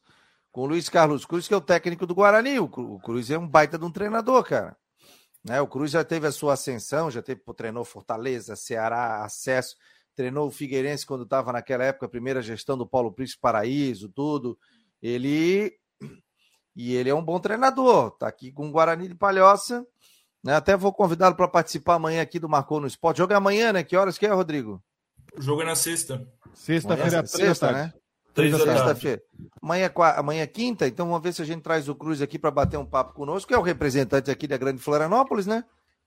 com o Luiz Carlos Cruz, que é o técnico do Guarani. O Cru- o Cruz é um baita de um treinador, cara. Né? O Cruz já teve a sua ascensão, já teve, treinou Fortaleza, Ceará, Acesso, treinou o Figueirense quando estava naquela época, a primeira gestão do Paulo Príncipe Paraíso, tudo. Ele e ele é um bom treinador, tá aqui com o Guarani de Palhoça. Né? Até vou convidá-lo para participar amanhã aqui do Marcou no Esporte. Jogo é amanhã, né? Que horas que é, Rodrigo? O jogo é na sexta. Sexta-feira, é sexta, né? Três da tarde. Sexta-feira. Amanhã, é amanhã é quinta, então vamos ver se a gente traz o Cruz aqui para bater um papo conosco, que é o representante aqui da Grande Florianópolis, né?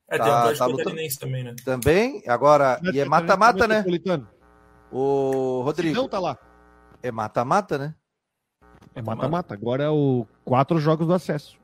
É, tem Tá- Atlético tá lutando. Catarinense também, né? Também. Agora, e é mata-mata, né? Metropolitano. O Rodrigo, Não tá lá. é mata-mata, né? É mata-mata. Agora é o quatro jogos do acesso.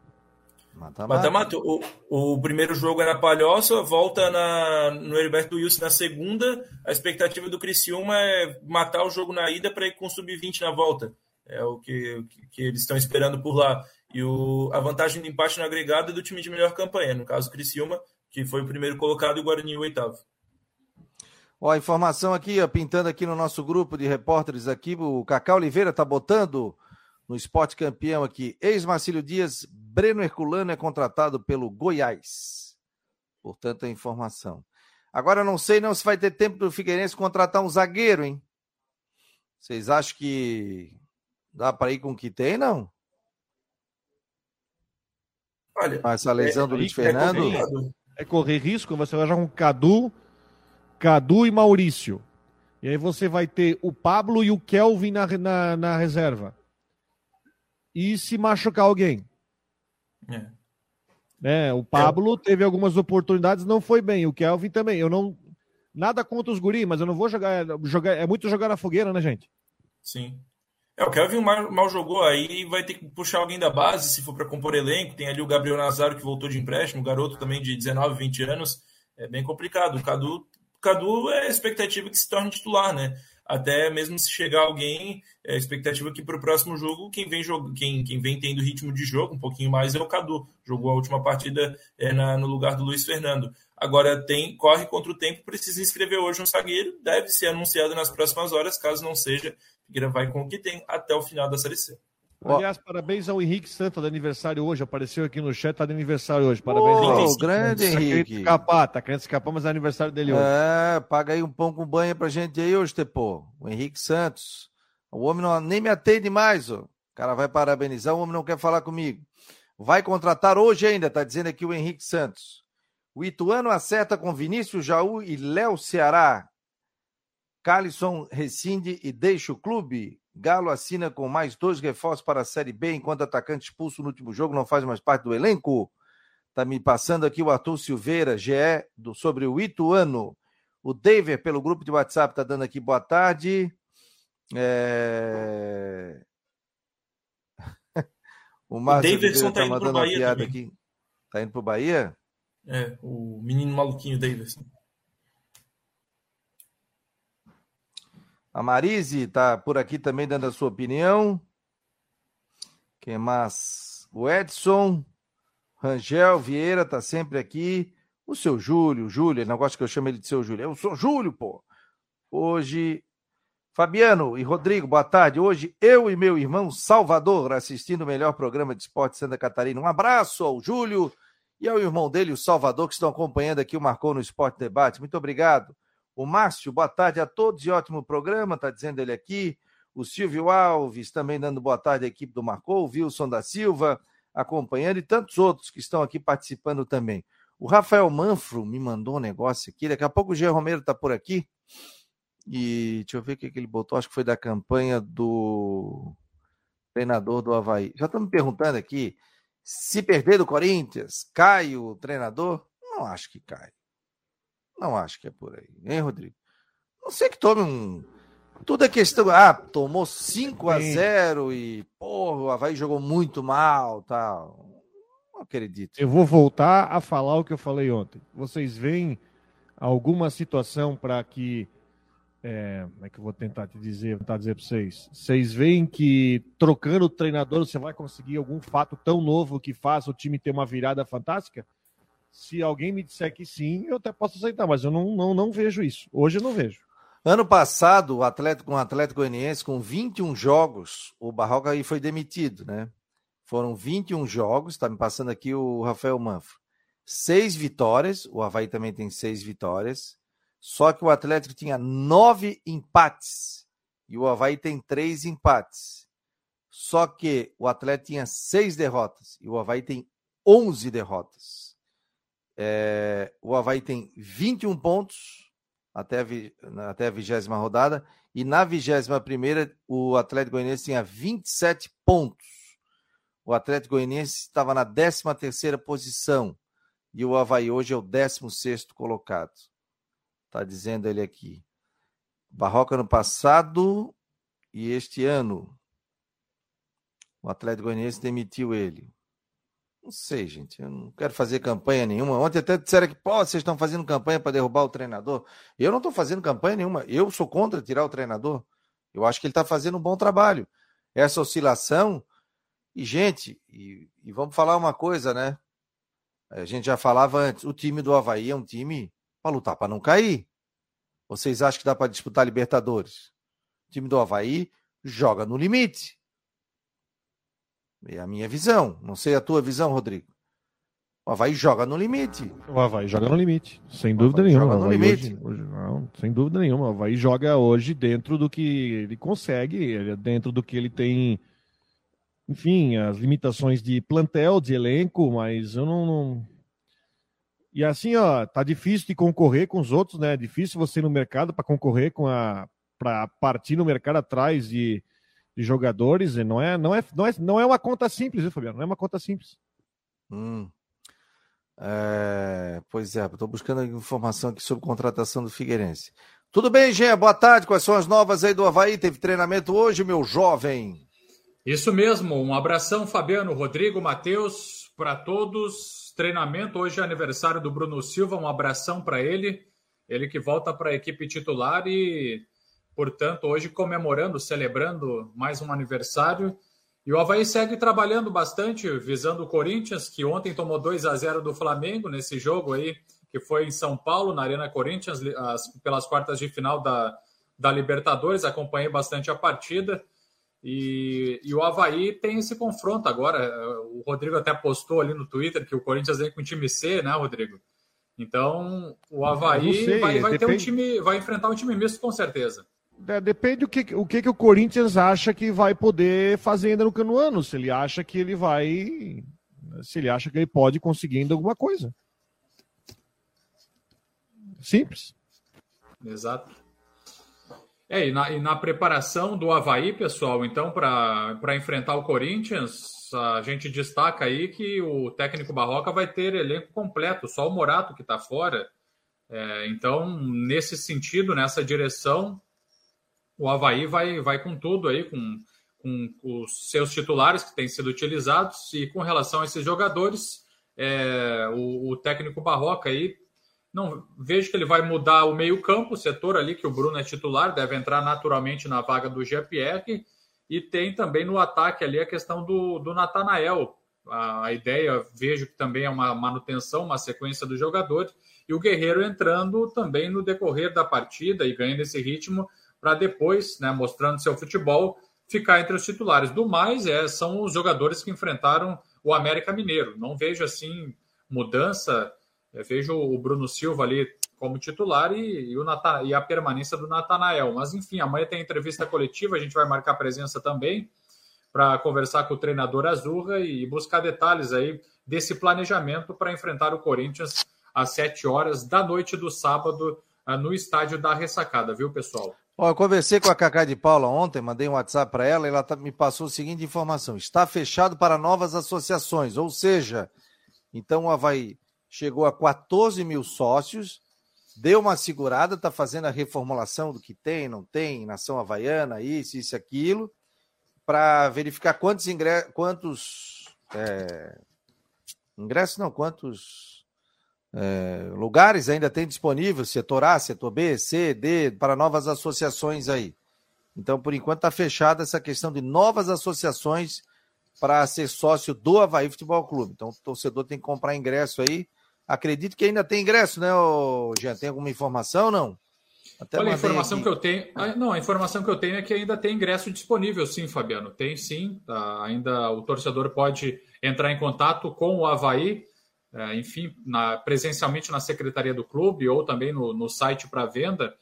Mata-mata. O, o primeiro jogo é na Palhoça, volta na, no Heriberto Wilson na segunda. A expectativa do Criciúma é matar o jogo na ida para ir com o sub-20 na volta. É o que, que eles estão esperando por lá. E o, a vantagem do empate no agregado é do time de melhor campanha. No caso, o Criciúma, que foi o primeiro colocado, e o Guarani o oitavo. Ó, a informação aqui, ó, pintando aqui no nosso grupo de repórteres aqui, o Cacá Oliveira tá botando no esporte campeão aqui. Ex-Marcílio Dias, Breno Herculano é contratado pelo Goiás. Portanto, a informação. Agora não sei não se vai ter tempo do Figueirense contratar um zagueiro, hein? Vocês acham que dá para ir com o que tem, não? Olha, essa lesão do aí Luiz é Fernando? É correr risco, você vai jogar com Cadu, Cadu e Maurício. E aí você vai ter o Pablo e o Kelvin na, na, na reserva. E se machucar alguém? É. né? O Pablo teve algumas oportunidades, não foi bem. O Kelvin também. Eu não. Nada contra os guri, mas eu não vou jogar. jogar é muito jogar na fogueira, né, gente? Sim. É, o Kelvin mal, mal jogou aí vai ter que puxar alguém da base se for para compor elenco. Tem ali o Gabriel Nazaro que voltou de empréstimo, garoto também de 19, 20 anos. É bem complicado. O Cadu, Cadu é a expectativa que se torne titular, né? Até mesmo se chegar alguém, é expectativa que para o próximo jogo, quem vem, jog... quem, quem vem tendo ritmo de jogo um pouquinho mais é o Cadu. Jogou a última partida é, na, no lugar do Luiz Fernando. Agora tem corre contra o tempo, precisa inscrever hoje um zagueiro, deve ser anunciado nas próximas horas, caso não seja, Figueira vai com o que tem até o final da Série C. Aliás, parabéns ao Henrique Santos, de aniversário hoje. Apareceu aqui no chat, tá de aniversário hoje. Parabéns, Ô, Henrique. grande Tá Henrique. escapar, tá querendo escapar, mas é aniversário dele hoje. É, paga aí um pão com banha pra gente aí hoje, Tepô. O Henrique Santos. O homem não, nem me atende mais, ó. O cara vai parabenizar, o homem não quer falar comigo. Vai contratar hoje ainda, tá dizendo aqui o Henrique Santos. O Ituano acerta com Vinícius Jaú e Léo Ceará. Calisson rescinde e deixa o clube. Galo assina com mais dois reforços para a Série B, enquanto atacante expulso no último jogo não faz mais parte do elenco. Tá me passando aqui o Arthur Silveira, GE, do, sobre o Ituano. O David, pelo grupo de WhatsApp, tá dando aqui boa tarde. É... o Márcio Davidson Oliveira tá indo pro mandando uma Bahia piada também. aqui. Tá indo pro Bahia? É, o menino maluquinho Davidson. A Marise tá por aqui também dando a sua opinião. Quem mais? O Edson, Rangel Vieira tá sempre aqui. O seu Júlio, Júlio, ele não gosta que eu chame ele de seu Júlio. Eu sou Júlio, pô. Hoje, Fabiano e Rodrigo, boa tarde. Hoje, eu e meu irmão Salvador assistindo o melhor programa de esporte de Santa Catarina. Um abraço ao Júlio e ao irmão dele, o Salvador, que estão acompanhando aqui o Marcou no Esporte Debate. Muito obrigado. O Márcio, boa tarde a todos e ótimo programa, tá dizendo ele aqui. O Silvio Alves também dando boa tarde à equipe do Marcou, o Wilson da Silva acompanhando e tantos outros que estão aqui participando também. O Rafael Manfro me mandou um negócio aqui, daqui a pouco o Jean Romero tá por aqui. E deixa eu ver o que, que ele botou, acho que foi da campanha do treinador do Havaí. Já estão me perguntando aqui se perder do Corinthians, cai o treinador? Não acho que cai. Não acho que é por aí, hein, Rodrigo? Não sei que tome um. Tudo é questão. Ah, tomou 5 a 0 e, porra, o Havaí jogou muito mal tal. Não acredito. Eu vou voltar a falar o que eu falei ontem. Vocês veem alguma situação para que. É, como é que eu vou tentar te dizer, tentar dizer para vocês? Vocês veem que trocando o treinador você vai conseguir algum fato tão novo que faça o time ter uma virada fantástica? Se alguém me disser que sim, eu até posso aceitar, mas eu não, não, não vejo isso. Hoje eu não vejo. Ano passado, o Atlético, o Atlético Goianiense, com 21 jogos, o Barroca aí foi demitido, né? Foram 21 jogos, tá me passando aqui o Rafael Manfro. Seis vitórias, o Havaí também tem seis vitórias, só que o Atlético tinha nove empates e o Havaí tem três empates. Só que o Atlético tinha seis derrotas e o Havaí tem 11 derrotas. É, o Havaí tem 21 pontos até a, até a vigésima rodada. E na vigésima primeira, o Atlético Goianiense tinha 27 pontos. O Atlético Goianiense estava na 13 terceira posição. E o Havaí hoje é o 16 colocado. Está dizendo ele aqui. Barroca no passado e este ano. O Atlético Goianiense demitiu ele. Não sei, gente. Eu não quero fazer campanha nenhuma. Ontem até disseram que, pô, vocês estão fazendo campanha para derrubar o treinador. Eu não estou fazendo campanha nenhuma. Eu sou contra tirar o treinador. Eu acho que ele está fazendo um bom trabalho. Essa oscilação. E, gente, e, e, vamos falar uma coisa, né? A gente já falava antes: o time do Havaí é um time para lutar para não cair. Vocês acham que dá para disputar Libertadores? O time do Havaí joga no limite. É a minha visão. Não sei a tua visão, Rodrigo. O Havaí joga no limite. O Havaí joga no limite, sem dúvida nenhuma. Joga no limite. Hoje, hoje, não, sem dúvida nenhuma. O Havaí joga hoje dentro do que ele consegue, é dentro do que ele tem. Enfim, as limitações de plantel, de elenco, mas eu não, não... E assim, ó, tá difícil de concorrer com os outros, né? É difícil você ir no mercado para concorrer com a. para partir no mercado atrás de de jogadores, não é, não é, não é, não é uma conta simples, viu, Fabiano? Não é uma conta simples. Hum. É, pois é, estou buscando informação aqui sobre contratação do Figueirense. Tudo bem, Gê? Boa tarde. Quais são as novas aí do Havaí? Teve treinamento hoje, meu jovem? Isso mesmo. Um abração, Fabiano, Rodrigo, Matheus, para todos. Treinamento hoje é aniversário do Bruno Silva. Um abração para ele. Ele que volta para a equipe titular e portanto, hoje comemorando, celebrando mais um aniversário. E o Havaí segue trabalhando bastante, visando o Corinthians, que ontem tomou 2 a 0 do Flamengo nesse jogo aí, que foi em São Paulo, na Arena Corinthians, as, pelas quartas de final da, da Libertadores. Acompanhei bastante a partida. E, e, o Havaí tem esse confronto agora. O Rodrigo até postou ali no Twitter que o Corinthians vem com o time C, né, Rodrigo? Então, o Havaí vai, vai ter um time, vai enfrentar um time misto com certeza. É, depende do que, o que, que o Corinthians acha que vai poder fazer ainda no, no ano. Se ele acha que ele vai. Se ele acha que ele pode conseguir ainda alguma coisa. Simples. Exato. É, e na, e na preparação do Havaí, pessoal, então, para enfrentar o Corinthians, a gente destaca aí que o técnico Barroca vai ter elenco completo, só o Morato que está fora. É, então, nesse sentido, nessa direção, o Havaí vai, vai com tudo aí, com, com os seus titulares que têm sido utilizados, e com relação a esses jogadores, é, o, o, técnico Barroca aí, não vejo que ele vai mudar o meio-campo, o setor ali, que o Bruno é titular, deve entrar naturalmente na vaga do GPR, e tem também no ataque ali a questão do, do Natanael. A, a ideia, vejo que também é uma manutenção, uma sequência do jogador, e o Guerreiro entrando também no decorrer da partida e ganhando esse ritmo para depois, né, mostrando seu futebol, ficar entre os titulares. Do mais, é, são os jogadores que enfrentaram o América Mineiro. Não vejo assim mudança. Eu é, vejo o Bruno Silva ali como titular e, e, o Nathan, e a permanência do Natanael. Mas enfim, amanhã tem entrevista coletiva, a gente vai marcar presença também para conversar com o treinador Azurra e buscar detalhes aí desse planejamento para enfrentar o Corinthians às 7 horas da noite do sábado ah, no estádio da Ressacada, viu, pessoal? Ó, eu conversei com a Cacá de Paula ontem, mandei um WhatsApp para ela e ela tá, me passou a seguinte informação: está fechado para novas associações, ou seja, então o Havaí chegou a 14 mil sócios, deu uma segurada, está fazendo a reformulação do que tem, não tem, nação havaiana, isso, isso, aquilo, para verificar quantos ingressos, quantos é, ingressos, não, quantos é, lugares ainda tem disponível, setor A, setor B, C, D, para novas associações aí. Então, por enquanto, está fechada essa questão de novas associações para ser sócio do Havaí Futebol Clube. Então, o torcedor tem que comprar ingresso aí. Acredito que ainda tem ingresso, né, Jean? Tem alguma informação não? Até Olha, a informação aqui. que eu tenho. Ah, não, a informação que eu tenho é que ainda tem ingresso disponível, sim, Fabiano. Tem sim. Tá? Ainda o torcedor pode entrar em contato com o Havaí enfim, na, presencialmente na secretaria do clube ou também no, no site para venda.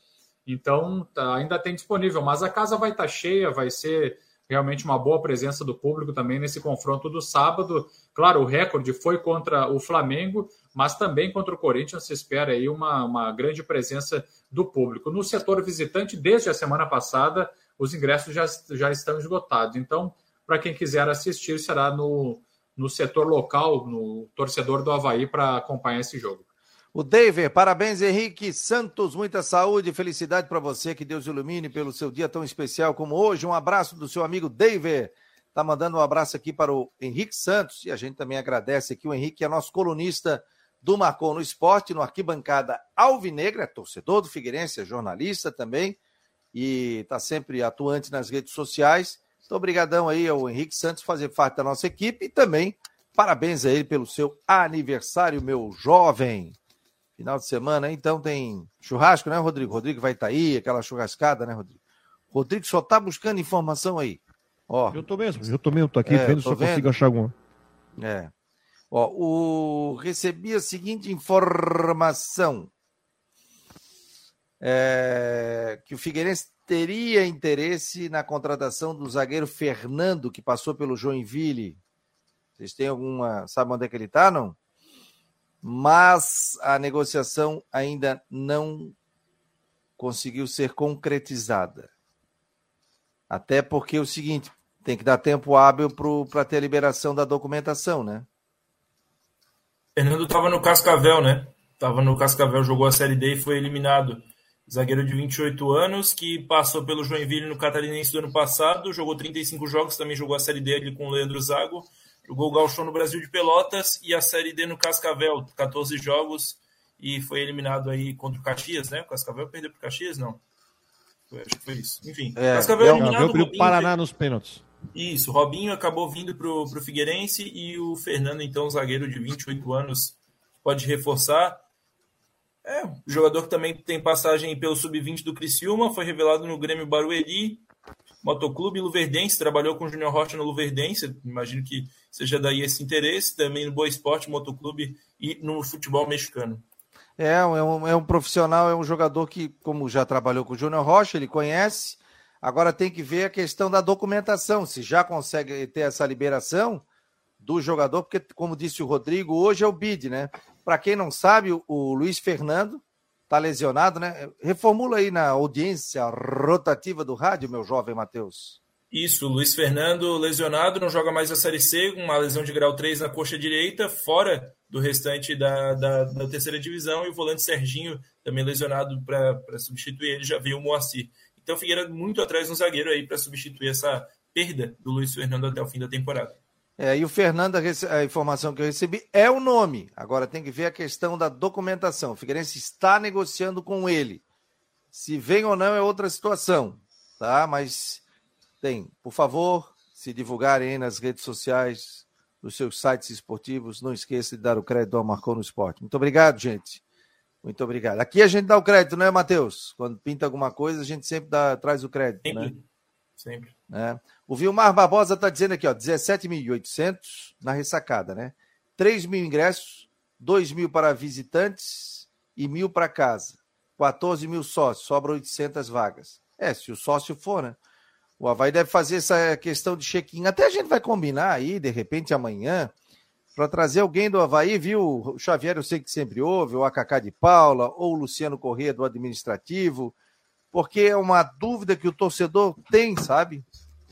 Então, tá, ainda tem disponível, mas a casa vai estar tá cheia, vai ser realmente uma boa presença do público também nesse confronto do sábado. Claro, o recorde foi contra o Flamengo, mas também contra o Corinthians se espera aí uma, uma grande presença do público. No setor visitante, desde a semana passada, os ingressos já, já estão esgotados. Então, para quem quiser assistir, será no, no setor local, no torcedor do Havaí, para acompanhar esse jogo. O David, parabéns, Henrique Santos. Muita saúde e felicidade para você. Que Deus ilumine pelo seu dia tão especial como hoje. Um abraço do seu amigo David. Tá mandando um abraço aqui para o Henrique Santos. E a gente também agradece aqui o Henrique, que é nosso colunista do Marcou no Esporte, no Arquibancada Alvinegra, é torcedor do Figueirense, é jornalista também. E está sempre atuante nas redes sociais. Então, obrigadão aí ao Henrique Santos fazer parte da nossa equipe. E também parabéns a ele pelo seu aniversário, meu jovem. Final de semana, então tem churrasco, né, Rodrigo? Rodrigo vai estar tá aí, aquela churrascada, né, Rodrigo? Rodrigo só tá buscando informação aí. Ó, eu tô mesmo, eu tô mesmo, tô aqui é, vendo se eu consigo achar alguma. É. Ó, o... recebi a seguinte informação. É... que o Figueirense teria interesse na contratação do zagueiro Fernando, que passou pelo Joinville. Vocês têm alguma. Sabe onde é que ele tá, não? mas a negociação ainda não conseguiu ser concretizada. Até porque é o seguinte, tem que dar tempo hábil para ter a liberação da documentação, né? Fernando estava no Cascavel, né? Estava no Cascavel, jogou a Série D e foi eliminado. Zagueiro de 28 anos, que passou pelo Joinville no Catarinense do ano passado, jogou 35 jogos, também jogou a Série D ali com o Leandro Zago Jogou o Galchão no Brasil de Pelotas e a Série D no Cascavel, 14 jogos e foi eliminado aí contra o Caxias, né? O Cascavel perdeu para o Caxias, não. Foi, acho que foi isso. Enfim, é, Cascavel é, eliminado. o Paraná nos pênaltis. Isso, Robinho acabou vindo para o Figueirense e o Fernando, então, zagueiro de 28 anos, pode reforçar. É, jogador que também tem passagem pelo sub-20 do Criciúma, foi revelado no Grêmio Barueri, Motoclube Luverdense, trabalhou com o Junior Rocha no Luverdense, imagino que seja daí esse interesse, também no Boa Esporte, Motoclube e no futebol mexicano. É, é um, é um profissional, é um jogador que, como já trabalhou com o Júnior Rocha, ele conhece. Agora tem que ver a questão da documentação, se já consegue ter essa liberação do jogador, porque, como disse o Rodrigo, hoje é o BID, né? Para quem não sabe, o, Luiz Fernando está lesionado, né? Reformula aí na audiência rotativa do rádio, meu jovem Matheus. Isso, Luiz Fernando lesionado, não joga mais a Série C, uma lesão de grau 3 na coxa direita, fora do restante da, da, da terceira divisão, e o volante Serginho, também lesionado para substituir ele, já veio o Moacir. Então, Figueira muito atrás no zagueiro aí para substituir essa perda do Luiz Fernando até o fim da temporada. É, e o Fernando, a informação que eu recebi é o nome. Agora tem que ver a questão da documentação. O Figueirense está negociando com ele. Se vem ou não é outra situação, tá? Mas tem, por favor, se divulgarem aí nas redes sociais, nos seus sites esportivos, não esqueça de dar o crédito ao Marcou no Esporte. Muito obrigado, gente. Muito obrigado. Aqui a gente dá o crédito, não é, Matheus? Quando pinta alguma coisa, a gente sempre dá, traz o crédito, sempre. né? Sempre. É. O Vilmar Barbosa está dizendo aqui, ó, 17.800 na ressacada, né? 3 mil ingressos, 2 mil para visitantes e mil para casa. 14 mil sócios, sobra 800 vagas. É, se o sócio for, né? O Havaí deve fazer essa questão de check-in. Até a gente vai combinar aí, de repente, amanhã, para trazer alguém do Havaí, viu? O Xavier, eu sei que sempre ouve, o AKK de Paula, ou o Luciano Corrêa do administrativo, porque é uma dúvida que o torcedor tem, sabe?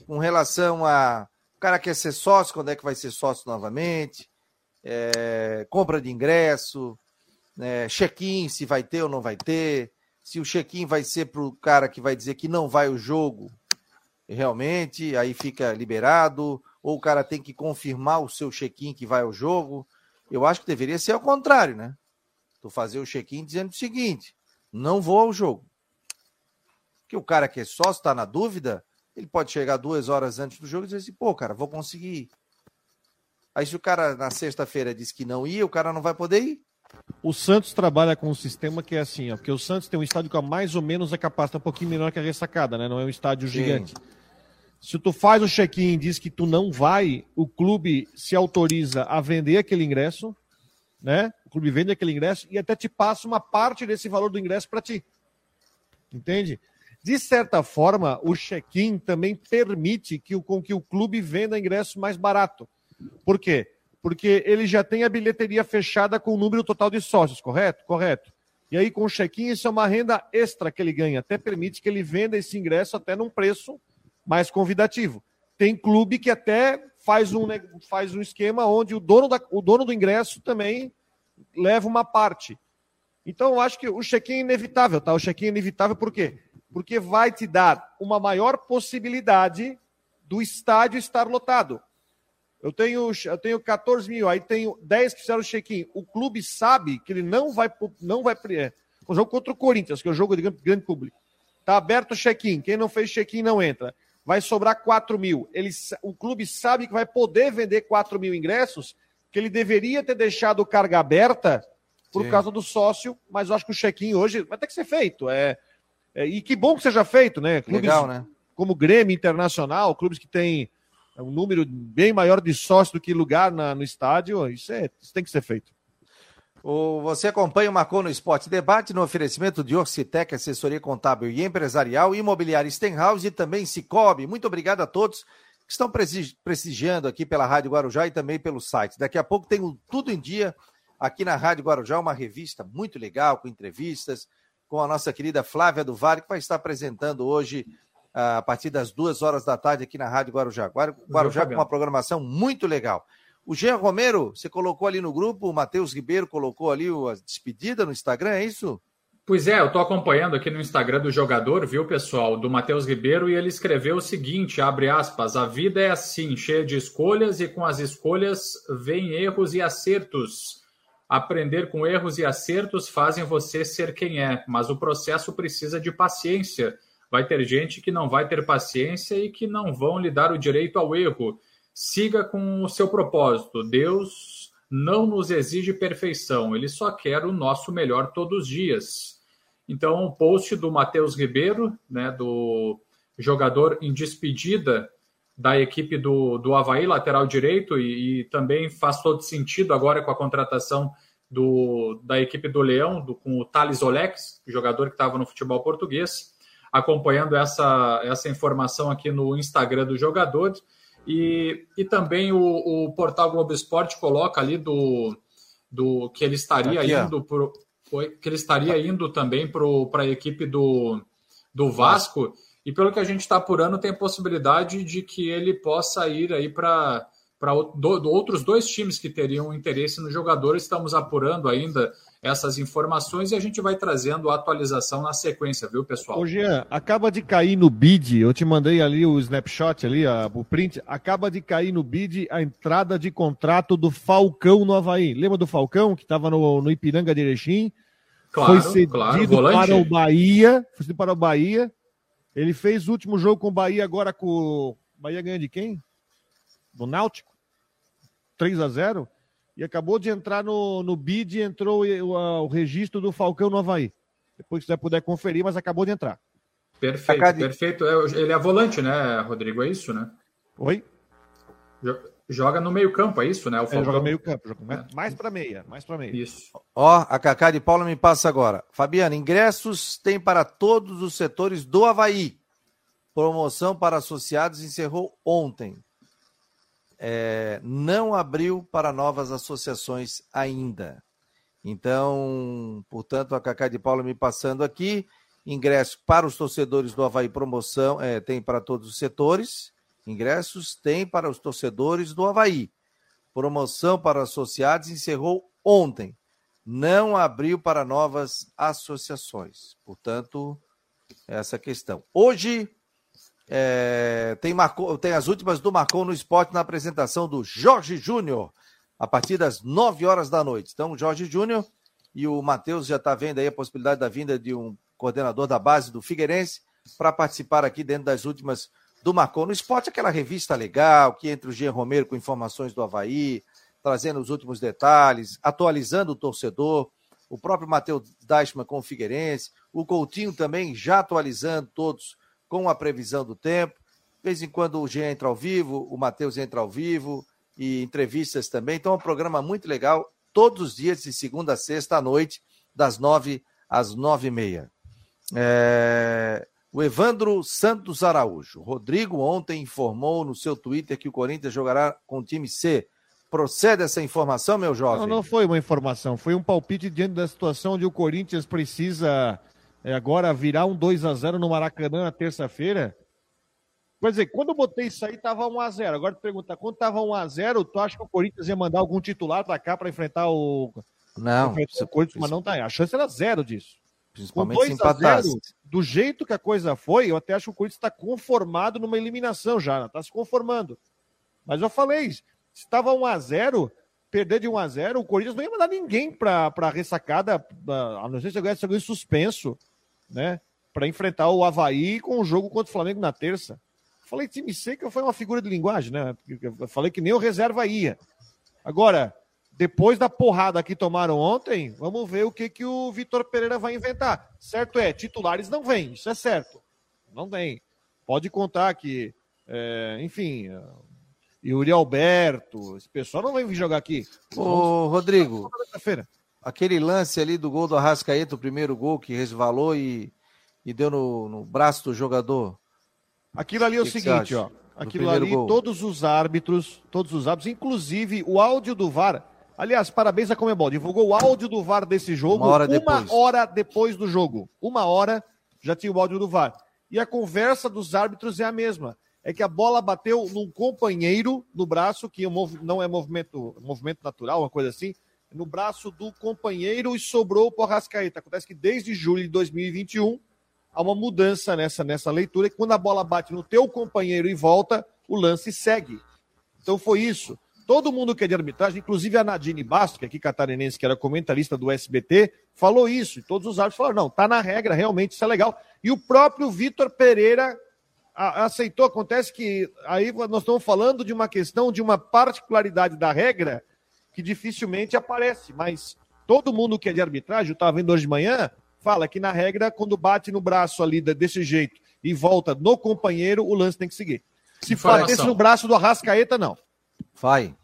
Com relação a. O cara quer ser sócio, quando é que vai ser sócio novamente? É... compra de ingresso, é... check-in, se vai ter ou não vai ter. Se o check-in vai ser para o cara que vai dizer que não vai o jogo, realmente, aí fica liberado, ou o cara tem que confirmar o seu check-in que vai ao jogo. Eu acho que deveria ser ao contrário, né? Tu fazer o check-in dizendo o seguinte: não vou ao jogo. Que o cara que é sócio está na dúvida, ele pode chegar duas horas antes do jogo e dizer assim, pô, cara, vou conseguir. Aí se o cara na sexta-feira diz que não ia, o cara não vai poder ir. O Santos trabalha com um sistema que é assim, ó, porque o Santos tem um estádio com mais ou menos a capacidade um pouquinho menor que a ressacada, né? Não é um estádio Sim. gigante. Se tu faz o check-in e diz que tu não vai, o clube se autoriza a vender aquele ingresso, né? O clube vende aquele ingresso e até te passa uma parte desse valor do ingresso para ti. Entende? De certa forma, o check-in também permite que o, com que o clube venda ingresso mais barato. Por quê? Porque ele já tem a bilheteria fechada com o número total de sócios, correto? Correto. E aí, com o check-in, isso é uma renda extra que ele ganha. Até permite que ele venda esse ingresso até num preço mais convidativo. Tem clube que até faz um, faz um esquema onde o dono, da, o dono do ingresso também leva uma parte. Então, eu acho que o check-in é inevitável, tá? O check-in é inevitável por quê? Porque vai te dar uma maior possibilidade do estádio estar lotado. Eu tenho, eu tenho 14 mil, aí tenho 10 que fizeram check-in. O clube sabe que ele não vai. Não vai é, o jogo contra o Corinthians, que é um jogo de grande público. Está aberto o check-in. Quem não fez check-in não entra. Vai sobrar 4 mil. Ele, o clube sabe que vai poder vender 4 mil ingressos, que ele deveria ter deixado carga aberta por Sim. causa do sócio, mas eu acho que o check-in hoje vai ter que ser feito. É, e que bom que seja feito, né? Clubes Legal, né? Como Grêmio Internacional, clubes que têm um número bem maior de sócios do que lugar na, no estádio, isso, é, isso tem que ser feito. O, você acompanha o Marcou no Esporte Debate no oferecimento de Orcitec, assessoria contábil e empresarial, imobiliária Stenhouse e também Cicobi. Muito obrigado a todos que estão prestigiando aqui pela Rádio Guarujá e também pelo site. Daqui a pouco tem o Tudo em Dia aqui na Rádio Guarujá, uma revista muito legal, com entrevistas, com a nossa querida Flávia do Vale, que vai estar apresentando hoje, a partir das duas horas da tarde, aqui na Rádio Guarujá. Guarujá com uma programação muito legal. O Jean Romero, você colocou ali no grupo, o Matheus Ribeiro colocou ali a despedida no Instagram, é isso? Pois é, eu estou acompanhando aqui no Instagram do jogador, viu, pessoal, do Matheus Ribeiro, e ele escreveu o seguinte, abre aspas, a vida é assim, cheia de escolhas, e com as escolhas vem erros e acertos. Aprender com erros e acertos fazem você ser quem é, mas o processo precisa de paciência. Vai ter gente que não vai ter paciência e que não vão lhe dar o direito ao erro. Siga com o seu propósito. Deus não nos exige perfeição, ele só quer o nosso melhor todos os dias. Então, o post do Matheus Ribeiro, né, do jogador em despedida da equipe do, do Havaí, lateral direito, e, e, também faz todo sentido agora com a contratação do, da equipe do Leão, do, com o Thales Olex, jogador que estava no futebol português, acompanhando essa, essa informação aqui no Instagram do jogador. E, e também o, o portal Globo Esporte coloca ali do, do que ele estaria aqui, indo pro, que ele estaria indo também para a equipe do, do Vasco. E pelo que a gente está apurando, tem possibilidade de que ele possa ir aí para para outros dois times que teriam interesse no jogador. Estamos apurando ainda essas informações e a gente vai trazendo a atualização na sequência, viu, pessoal? Ô, Jean, acaba de cair no bid, eu te mandei ali o snapshot, ali, a, o print, acaba de cair no bid a entrada de contrato do Falcão no Havaí. Lembra do Falcão, que estava no, no Ipiranga de Erechim? Claro, foi cedido claro, para o Bahia, foi cedido para o Bahia. Ele fez o último jogo com o Bahia agora com o Bahia ganha de quem? Do Náutico? 3 a 0 e acabou de entrar no, no bid e entrou o, o, registro do Falcão no Havaí. Depois, se você puder conferir, mas acabou de entrar. Perfeito, perfeito. É, ele é volante, né, Rodrigo? É isso, né? Oi? Joga no meio-campo, é isso, né? O Falcão. É, joga no meio-campo, é. mais para meia, mais para meia. Isso. Ó, a Cacá de Paula me passa agora. Fabiano, ingressos tem para todos os setores do Havaí. Promoção para associados encerrou ontem é, não abriu para novas associações ainda. Então, portanto, a Cacá de Paula me passando aqui, ingresso para os torcedores do Havaí Promoção, é, tem para todos os setores, ingressos tem para os torcedores do Havaí. Promoção para associados encerrou ontem, não abriu para novas associações. Portanto, essa questão. Hoje, é, tem, Marco, tem as últimas do Marcon no esporte na apresentação do Jorge Júnior, a partir das 9 horas da noite. Então, Jorge Júnior e o Matheus já está vendo aí a possibilidade da vinda de um coordenador da base do Figueirense para participar aqui dentro das últimas do Marcon no esporte, aquela revista legal que entra o Jean Romero com informações do Havaí, trazendo os últimos detalhes, atualizando o torcedor, o próprio Matheus Deichmann com o Figueirense, o Coutinho também já atualizando todos com a previsão do tempo. De vez em quando o Jean entra ao vivo, o Matheus entra ao vivo e entrevistas também. Então é um programa muito legal, todos os dias, de segunda a sexta à noite, das nove às nove e meia. É... O Evandro Santos Araújo. Rodrigo ontem informou no seu Twitter que o Corinthians jogará com o time C. Procede essa informação, meu jovem? Não, não foi uma informação, foi um palpite diante da situação onde o Corinthians precisa é, agora virar um 2 a 0 no Maracanã na terça-feira. Quer dizer, quando eu botei isso aí, tava 1x0. Agora tu pergunta, quando tava 1x0, tu acha que o Corinthians ia mandar algum titular pra cá pra enfrentar o. Não. Enfrentar o Corinthians, mas não tá. A chance era zero disso. Principalmente se empatasse. Do jeito que a coisa foi, eu até acho que o Corinthians está conformado numa eliminação já, está se conformando. Mas eu falei, se estava 1x0, perder de 1x0, o Corinthians não ia mandar ninguém para a ressacada, a não ser se alguém suspenso, né? Para enfrentar o Havaí com o jogo contra o Flamengo na terça. Falei time seca foi uma figura de linguagem, né? Eu falei que nem o reserva ia. Agora, depois da porrada que tomaram ontem, vamos ver o que, que o Vitor Pereira vai inventar. Certo é, titulares não vem, isso é certo. Não vem. Pode contar que, é, enfim, Yuri Alberto, esse pessoal não vai vir jogar aqui. Ô, Rodrigo, aquele lance ali do gol do Arrascaeta, o primeiro gol que resvalou e, e deu no, no braço do jogador. Aquilo ali é o que seguinte, que ó. Aquilo ali, gol. todos os árbitros, todos os árbitros, inclusive o áudio do VAR. Aliás, parabéns a Comebol. Divulgou o áudio do VAR desse jogo uma hora, uma depois. hora depois do jogo. Uma hora já tinha o áudio do VAR. E a conversa dos árbitros é a mesma. É que a bola bateu num companheiro no braço, que não é movimento, movimento natural, uma coisa assim, no braço do companheiro e sobrou para o Rascaeta. Acontece que desde julho de 2021 há uma mudança nessa, nessa leitura, que quando a bola bate no teu companheiro e volta, o lance segue. Então foi isso. Todo mundo que é de arbitragem, inclusive a Nadine Basto, que é aqui catarinense, que era comentarista do SBT, falou isso. E todos os árbitros falaram: não, tá na regra, realmente isso é legal. E o próprio Vitor Pereira aceitou. Acontece que aí nós estamos falando de uma questão, de uma particularidade da regra que dificilmente aparece, mas todo mundo que é de arbitragem, eu estava vendo hoje de manhã, fala que na regra, quando bate no braço ali desse jeito e volta no companheiro, o lance tem que seguir. Se batesse no braço do Arrascaeta, não. Vai.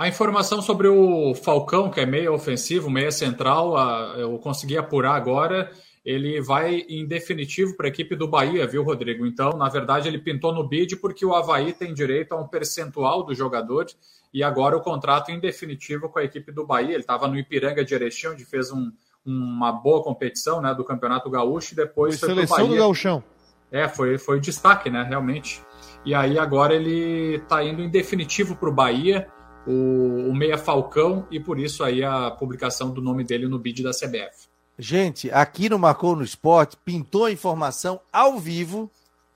A informação sobre o Falcão, que é meia ofensivo, meia central, eu consegui apurar agora. Ele vai em definitivo para a equipe do Bahia, viu, Rodrigo? Então, na verdade, ele pintou no bid porque o Havaí tem direito a um percentual do jogador e agora o contrato em definitivo com a equipe do Bahia. Ele estava no Ipiranga de Erechim, onde fez um, uma boa competição né, do Campeonato Gaúcho e depois foi, foi seleção do Gauchão. É, foi, foi destaque, né, realmente. E aí agora ele está indo em definitivo para o Bahia, o Meia Falcão, e por isso aí a publicação do nome dele no bid da CBF. Gente, aqui no Marcou no Esporte, pintou a informação ao vivo.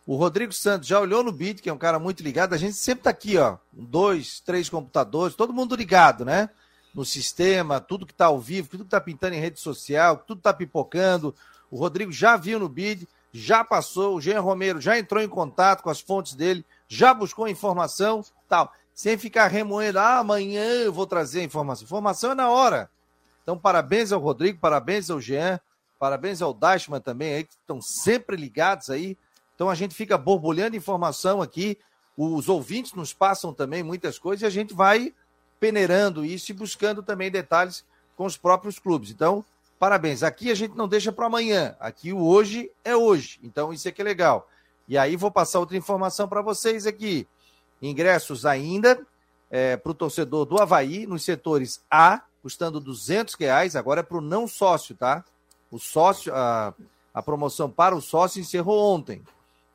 O Rodrigo Santos já olhou no bid, que é um cara muito ligado. A gente sempre está aqui, ó, dois, três computadores, todo mundo ligado, né? no sistema, tudo que está ao vivo, tudo que está pintando em rede social, tudo está pipocando. O Rodrigo já viu no BID, já passou, o Jean Romero já entrou em contato com as fontes dele, já buscou informação, tal. Sem ficar remoendo, ah, amanhã eu vou trazer a informação. Informação é na hora. Então, parabéns ao Rodrigo, parabéns ao Jean, parabéns ao Dashman também aí, que estão sempre ligados aí. Então a gente fica borbulhando informação aqui. Os ouvintes nos passam também muitas coisas e a gente vai peneirando isso e buscando também detalhes com os próprios clubes. Então, parabéns. Aqui a gente não deixa para amanhã. Aqui o hoje é hoje. Então, isso é que é legal. E aí vou passar outra informação para vocês aqui. Ingressos ainda é, para o torcedor do Havaí, nos setores A, custando 200 reais. Agora é para o não sócio, tá? O sócio, a, a promoção para o sócio encerrou ontem.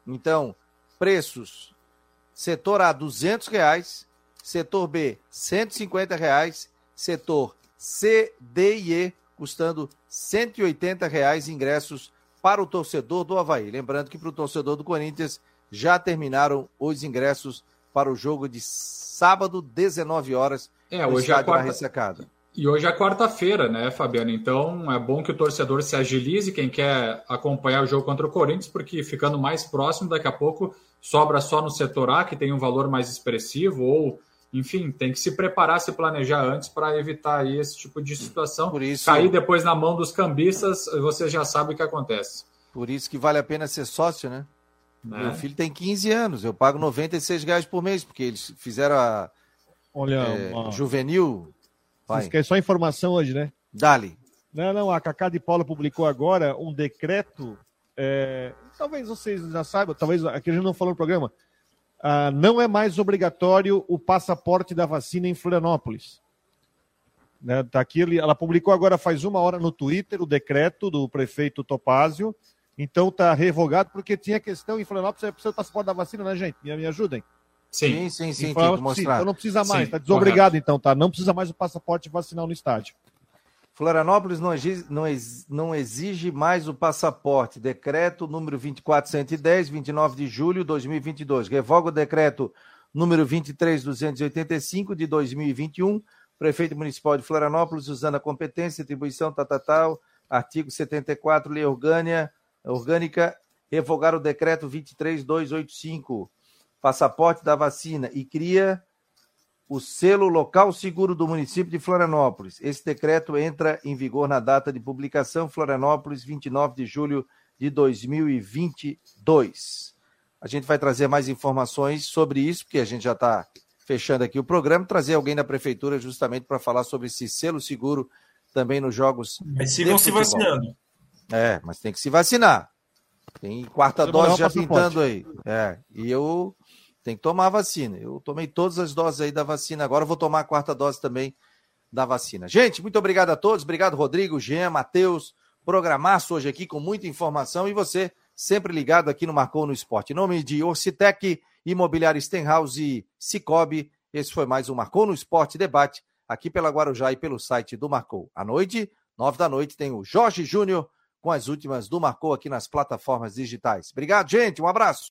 Então, preços, setor A, 200 reais setor B, 150 reais, setor C, D e E, custando 180 reais ingressos para o torcedor do Havaí. Lembrando que para o torcedor do Corinthians já terminaram os ingressos para o jogo de sábado, 19 horas, é, hoje é a quarta... ressacada. E hoje é quarta-feira, né, Fabiano? Então é bom que o torcedor se agilize, quem quer acompanhar o jogo contra o Corinthians, porque ficando mais próximo, daqui a pouco sobra só no setor A, que tem um valor mais expressivo, ou enfim, tem que se preparar, se planejar antes para evitar aí esse tipo de situação. Por isso, Cair depois na mão dos cambistas, você já sabe o que acontece. Por isso que vale a pena ser sócio, né? Né? Meu filho tem 15 anos, eu pago 96 reais por mês, porque eles fizeram a Olha, é, uma... juvenil. Você quer só informação hoje, né? Dali. Não, não, a Cacá de Paula publicou agora um decreto é, talvez vocês já saibam, talvez aqui a gente não falou no programa, ah, não é mais obrigatório o passaporte da vacina em Florianópolis. Né, tá aqui, ela publicou agora faz uma hora no Twitter o decreto do prefeito Topázio, então está revogado porque tinha questão em Florianópolis, você precisa do passaporte da vacina, né, gente? Me, me ajudem. Sim, sim, sim, sim tem que mostrar. Então não precisa mais, está desobrigado correto. então, tá? Não precisa mais o passaporte vacinal no estádio. Florianópolis não exige, não, exige, não exige mais o passaporte. Decreto número 2410, 29 de julho de 2022. Revoga o decreto número 23285 de 2021. Prefeito Municipal de Florianópolis, usando a competência, atribuição, tal, tal, tal, artigo 74, lei orgânica, orgânica, revogar o decreto 23285, passaporte da vacina, e cria o selo local seguro do município de Florianópolis. Esse decreto entra em vigor na data de publicação, Florianópolis, 29 de julho de 2022. A gente vai trazer mais informações sobre isso, porque a gente já está fechando aqui o programa, trazer alguém da prefeitura justamente para falar sobre esse selo seguro também nos jogos. Mas sigam se vacinando. É, mas tem que se vacinar. Tem quarta dose já pintando aí. É, e eu tem que tomar a vacina. Eu tomei todas as doses aí da vacina, agora vou tomar a quarta dose também da vacina. Gente, muito obrigado a todos. Obrigado, Rodrigo, Jean, Matheus. Programaço hoje aqui com muita informação e você sempre ligado aqui no Marcou no Esporte. Em nome de Orcitec, Imobiliário Stenhouse e Cicobi, esse foi mais um Marcou no Esporte debate aqui pela Guarujá e pelo site do Marcou. À noite, nove da noite, tem o Jorge Júnior com as últimas do Marcou aqui nas plataformas digitais. Obrigado, gente. Um abraço.